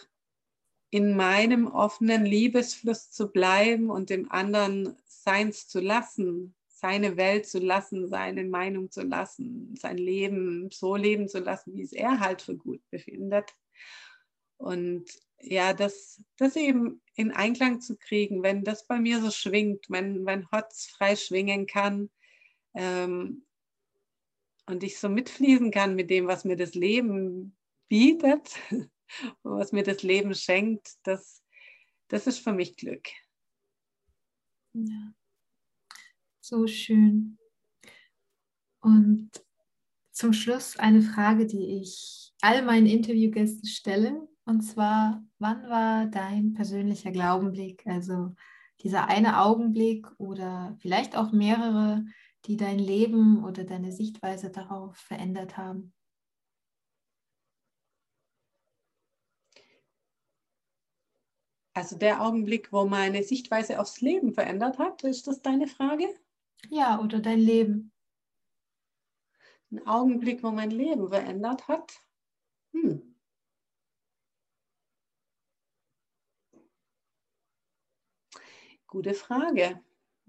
Speaker 2: in meinem offenen Liebesfluss zu bleiben und dem anderen seins zu lassen, seine Welt zu lassen, seine Meinung zu lassen, sein Leben so leben zu lassen, wie es er halt für gut befindet. Und ja, das, das eben in Einklang zu kriegen, wenn das bei mir so schwingt, wenn mein Hotz frei schwingen kann ähm, und ich so mitfließen kann mit dem, was mir das Leben bietet, [LAUGHS] was mir das Leben schenkt, das, das ist für mich Glück.
Speaker 1: Ja. So schön. Und zum Schluss eine Frage, die ich all meinen Interviewgästen stelle. Und zwar, wann war dein persönlicher Glaubenblick? Also dieser eine Augenblick oder vielleicht auch mehrere, die dein Leben oder deine Sichtweise darauf verändert haben?
Speaker 2: Also der Augenblick, wo meine Sichtweise aufs Leben verändert hat, ist das deine Frage?
Speaker 1: Ja, oder dein Leben
Speaker 2: ein Augenblick, wo mein Leben verändert hat? Hm. Gute Frage,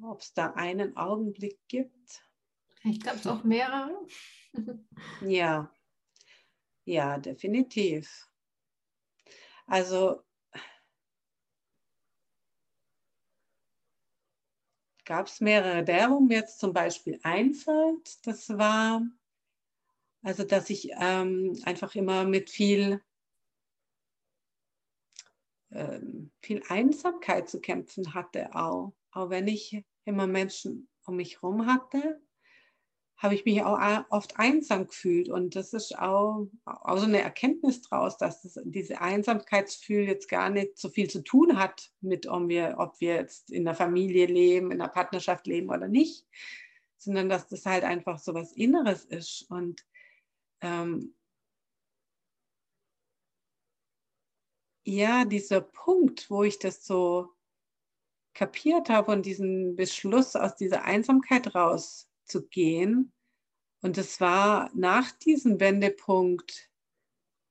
Speaker 2: ob es da einen Augenblick gibt.
Speaker 1: Ich glaube, es auch mehrere. [LAUGHS]
Speaker 2: ja, ja, definitiv. Also gab es mehrere. Der, wo mir jetzt zum Beispiel einfällt, das war also, dass ich ähm, einfach immer mit viel, ähm, viel Einsamkeit zu kämpfen hatte, auch. Auch wenn ich immer Menschen um mich herum hatte, habe ich mich auch oft einsam gefühlt. Und das ist auch, auch so eine Erkenntnis daraus, dass das, diese Einsamkeitsgefühl jetzt gar nicht so viel zu tun hat mit, ob wir, ob wir jetzt in der Familie leben, in der Partnerschaft leben oder nicht, sondern dass das halt einfach so was Inneres ist. Und ähm, ja, dieser Punkt, wo ich das so kapiert habe und diesen Beschluss aus dieser Einsamkeit rauszugehen. Und das war nach diesem Wendepunkt,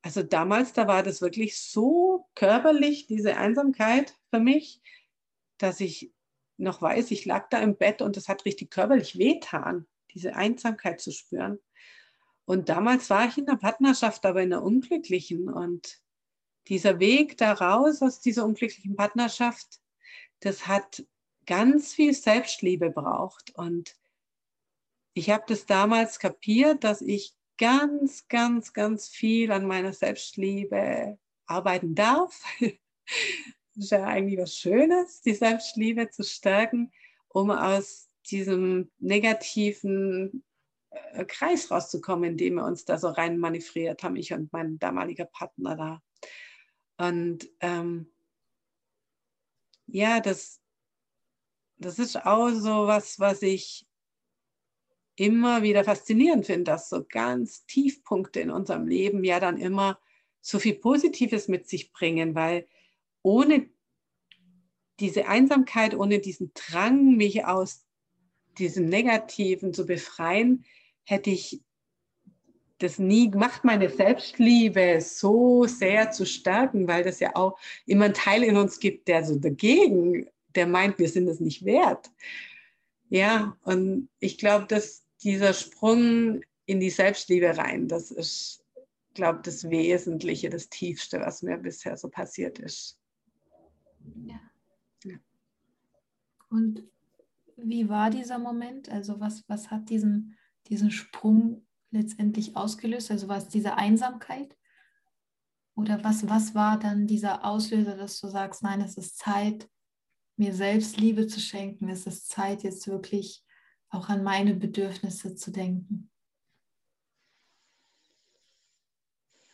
Speaker 2: also damals, da war das wirklich so körperlich, diese Einsamkeit für mich, dass ich noch weiß, ich lag da im Bett und es hat richtig körperlich wehtan, diese Einsamkeit zu spüren. Und damals war ich in der Partnerschaft, aber in einer unglücklichen. Und dieser Weg da raus aus dieser unglücklichen Partnerschaft, das hat ganz viel Selbstliebe braucht. Und ich habe das damals kapiert, dass ich ganz, ganz, ganz viel an meiner Selbstliebe arbeiten darf. das [LAUGHS] ist ja eigentlich was Schönes, die Selbstliebe zu stärken, um aus diesem negativen äh, Kreis rauszukommen, in dem wir uns da so rein manövriert haben, ich und mein damaliger Partner da. Und ähm, ja, das, das ist auch so was, was ich immer wieder faszinierend finde, dass so ganz Tiefpunkte in unserem Leben ja dann immer so viel Positives mit sich bringen, weil ohne diese Einsamkeit, ohne diesen Drang, mich aus diesem Negativen zu befreien, hätte ich das nie gemacht, meine Selbstliebe so sehr zu stärken, weil das ja auch immer ein Teil in uns gibt, der so dagegen, der meint, wir sind es nicht wert. Ja, und ich glaube, dass dieser Sprung in die Selbstliebe rein, das ist, glaube das Wesentliche, das Tiefste, was mir bisher so passiert ist.
Speaker 1: Ja. ja. Und wie war dieser Moment? Also was, was hat diesen, diesen Sprung letztendlich ausgelöst? Also war es diese Einsamkeit? Oder was, was war dann dieser Auslöser, dass du sagst, nein, es ist Zeit, mir selbst Liebe zu schenken. Es ist Zeit, jetzt wirklich auch an meine Bedürfnisse zu denken.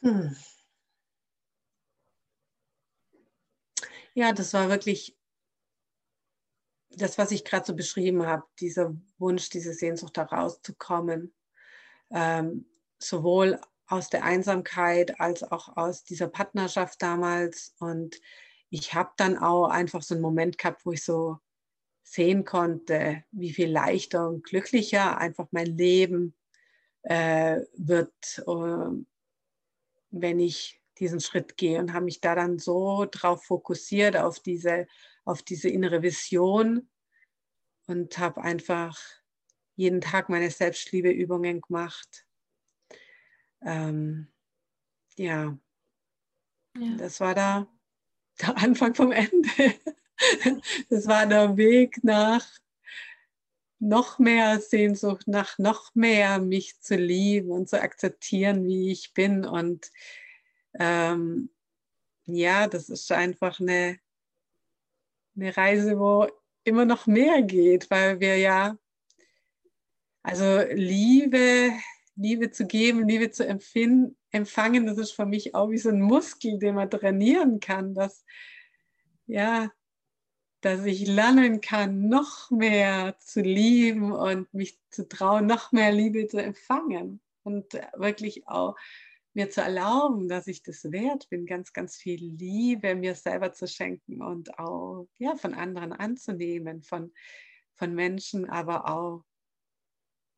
Speaker 1: Hm.
Speaker 2: Ja, das war wirklich das, was ich gerade so beschrieben habe, dieser Wunsch, diese Sehnsucht da rauszukommen, ähm, sowohl aus der Einsamkeit als auch aus dieser Partnerschaft damals. Und ich habe dann auch einfach so einen Moment gehabt, wo ich so sehen konnte, wie viel leichter und glücklicher einfach mein Leben äh, wird, äh, wenn ich diesen Schritt gehe und habe mich da dann so drauf fokussiert auf diese auf diese innere Vision und habe einfach jeden Tag meine Selbstliebeübungen gemacht. Ähm, ja. ja, das war da der [LAUGHS] Anfang vom Ende. Das war der Weg nach noch mehr Sehnsucht, nach noch mehr mich zu lieben und zu akzeptieren, wie ich bin. Und ähm, ja, das ist einfach eine, eine Reise, wo immer noch mehr geht, weil wir ja, also Liebe, Liebe zu geben, Liebe zu empfinden, empfangen, das ist für mich auch wie so ein Muskel, den man trainieren kann, dass, ja, dass ich lernen kann, noch mehr zu lieben und mich zu trauen, noch mehr Liebe zu empfangen und wirklich auch mir zu erlauben, dass ich das wert bin, ganz, ganz viel Liebe mir selber zu schenken und auch ja, von anderen anzunehmen, von, von Menschen, aber auch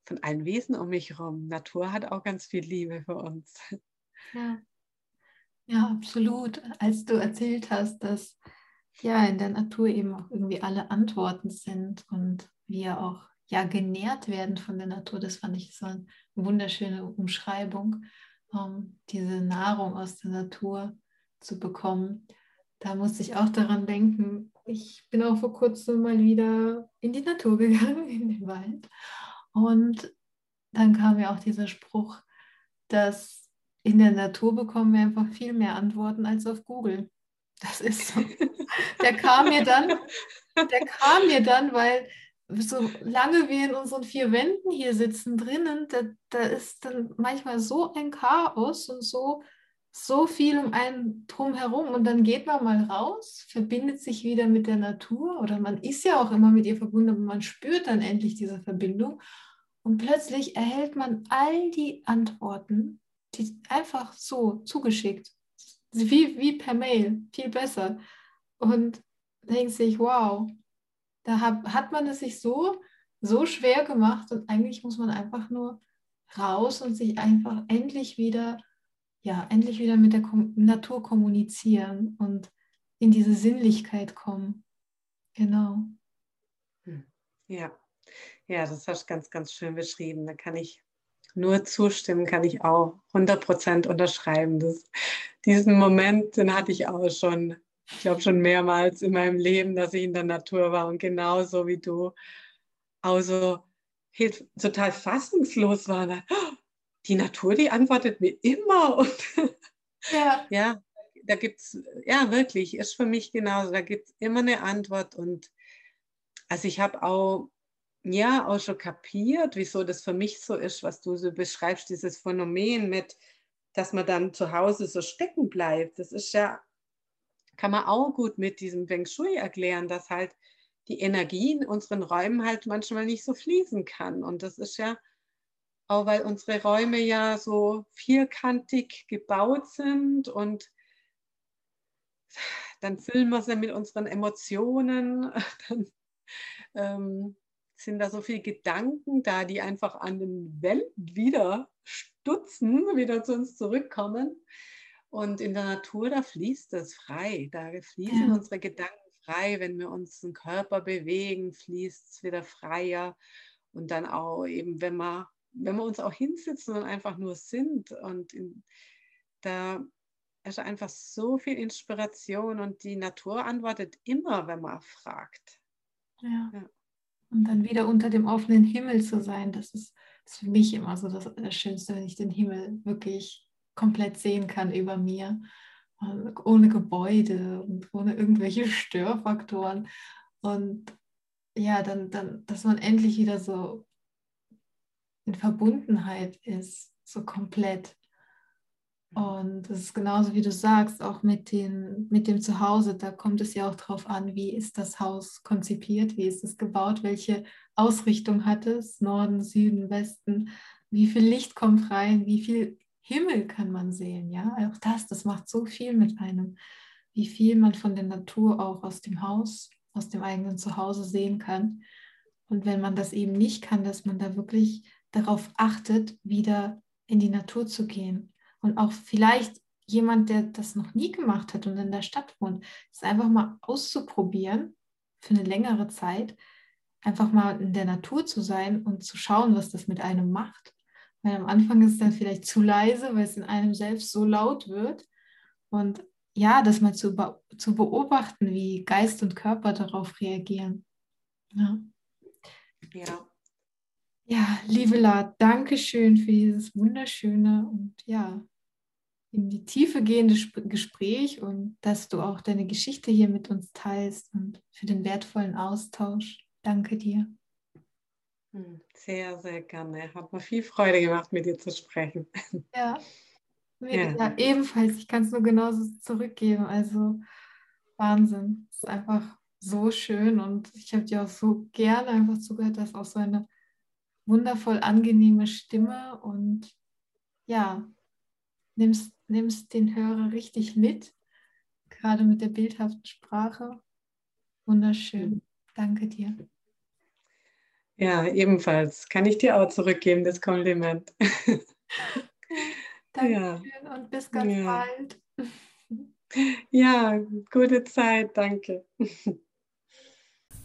Speaker 2: von allen Wesen um mich herum. Natur hat auch ganz viel Liebe für uns.
Speaker 1: Ja. ja, absolut. Als du erzählt hast, dass ja in der Natur eben auch irgendwie alle Antworten sind und wir auch ja genährt werden von der Natur, das fand ich so eine wunderschöne Umschreibung, um diese Nahrung aus der Natur zu bekommen. Da musste ich auch daran denken, ich bin auch vor kurzem mal wieder in die Natur gegangen, [LAUGHS] in den Wald. Und dann kam mir auch dieser Spruch, dass in der Natur bekommen wir einfach viel mehr Antworten als auf Google. Das ist so. [LAUGHS] Der kam mir dann, der kam mir dann, weil solange wir in unseren vier Wänden hier sitzen drinnen, da, da ist dann manchmal so ein Chaos und so, so viel um einen drumherum. Und dann geht man mal raus, verbindet sich wieder mit der Natur oder man ist ja auch immer mit ihr verbunden, aber man spürt dann endlich diese Verbindung. Und plötzlich erhält man all die Antworten, die einfach so zugeschickt. Wie, wie per Mail, viel besser. Und denkt sich, wow, da hat, hat man es sich so, so schwer gemacht und eigentlich muss man einfach nur raus und sich einfach endlich wieder, ja, endlich wieder mit der Kom Natur kommunizieren und in diese Sinnlichkeit kommen. Genau.
Speaker 2: Hm. Ja, ja, das hast du ganz, ganz schön beschrieben. Da kann ich nur zustimmen, kann ich auch 100% unterschreiben. Das, diesen Moment, den hatte ich auch schon, ich glaube schon mehrmals in meinem Leben, dass ich in der Natur war und genauso wie du auch so total fassungslos war. Die Natur, die antwortet mir immer. Und ja. [LAUGHS] ja, da gibt es, ja wirklich, ist für mich genauso. Da gibt es immer eine Antwort. Und also ich habe auch ja auch schon kapiert, wieso das für mich so ist, was du so beschreibst, dieses Phänomen mit, dass man dann zu Hause so stecken bleibt. Das ist ja, kann man auch gut mit diesem Feng Shui erklären, dass halt die Energie in unseren Räumen halt manchmal nicht so fließen kann. Und das ist ja auch, weil unsere Räume ja so vierkantig gebaut sind und dann füllen wir sie mit unseren Emotionen. [LAUGHS] Dann, ähm, sind da so viele Gedanken da, die einfach an den Welt wieder stutzen, wieder zu uns zurückkommen. Und in der Natur, da fließt es frei. Da fließen ja. unsere Gedanken frei. Wenn wir unseren Körper bewegen, fließt es wieder freier. Und dann auch eben, wenn wir, wenn wir uns auch hinsitzen und einfach nur sind. Und in, da ist einfach so viel Inspiration und die Natur antwortet immer, wenn man fragt.
Speaker 1: Ja. ja. Und dann wieder unter dem offenen Himmel zu sein, das ist, ist für mich immer so das, das Schönste, wenn ich den Himmel wirklich komplett sehen kann über mir, ohne Gebäude und ohne irgendwelche [LAUGHS] Störfaktoren. Und ja, dann, dann, dass man endlich wieder so in Verbundenheit ist, so komplett. Und das ist genauso wie du sagst, auch mit, den, mit dem Zuhause, da kommt es ja auch darauf an, wie ist das Haus konzipiert, wie ist es gebaut, welche Ausrichtung hat es, Norden, Süden, Westen, wie viel Licht kommt rein, wie viel Himmel kann man sehen, ja, auch das, das macht so viel mit einem, wie viel man von der Natur auch aus dem Haus, aus dem eigenen Zuhause sehen kann. Und wenn man das eben nicht kann, dass man da wirklich darauf achtet, wieder in die Natur zu gehen und auch vielleicht jemand, der das noch nie gemacht hat und in der Stadt wohnt, ist einfach mal auszuprobieren für eine längere Zeit, einfach mal in der Natur zu sein und zu schauen, was das mit einem macht. Weil am Anfang ist es dann vielleicht zu leise, weil es in einem selbst so laut wird. Und ja, das mal zu, zu beobachten, wie Geist und Körper darauf reagieren. Ja. ja. Ja, liebe La, danke schön für dieses wunderschöne und ja, in die Tiefe gehende Gespräch und dass du auch deine Geschichte hier mit uns teilst und für den wertvollen Austausch. Danke dir.
Speaker 2: Hm, sehr, sehr gerne. Hat mir viel Freude gemacht, mit dir zu sprechen.
Speaker 1: Ja, mir ja. ja ebenfalls. Ich kann es nur genauso zurückgeben. Also Wahnsinn. Es ist einfach so schön und ich habe dir auch so gerne einfach zugehört, dass auch so eine wundervoll angenehme Stimme und ja, nimmst, nimmst den Hörer richtig mit, gerade mit der bildhaften Sprache. Wunderschön. Danke dir.
Speaker 2: Ja, ebenfalls. Kann ich dir auch zurückgeben, das Kompliment. [LAUGHS]
Speaker 1: Danke ja. und bis ganz ja. bald. [LAUGHS]
Speaker 2: Ja, gute Zeit, danke.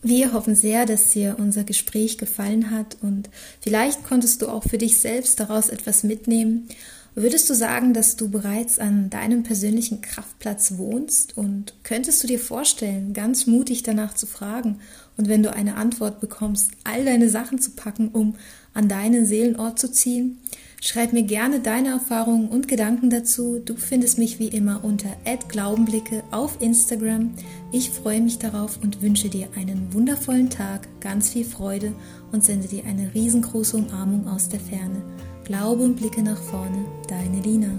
Speaker 1: Wir hoffen sehr, dass dir unser Gespräch gefallen hat und vielleicht konntest du auch für dich selbst daraus etwas mitnehmen. Würdest du sagen, dass du bereits an deinem persönlichen Kraftplatz wohnst und könntest du dir vorstellen, ganz mutig danach zu fragen und wenn du eine Antwort bekommst, all deine Sachen zu packen, um an deinen Seelenort zu ziehen? Schreib mir gerne deine Erfahrungen und Gedanken dazu. Du findest mich wie immer unter @glaubenblicke auf Instagram. Ich freue mich darauf und wünsche dir einen wundervollen Tag, ganz viel Freude und sende dir eine riesengroße Umarmung aus der Ferne. Glaube und blicke nach vorne, deine Lina.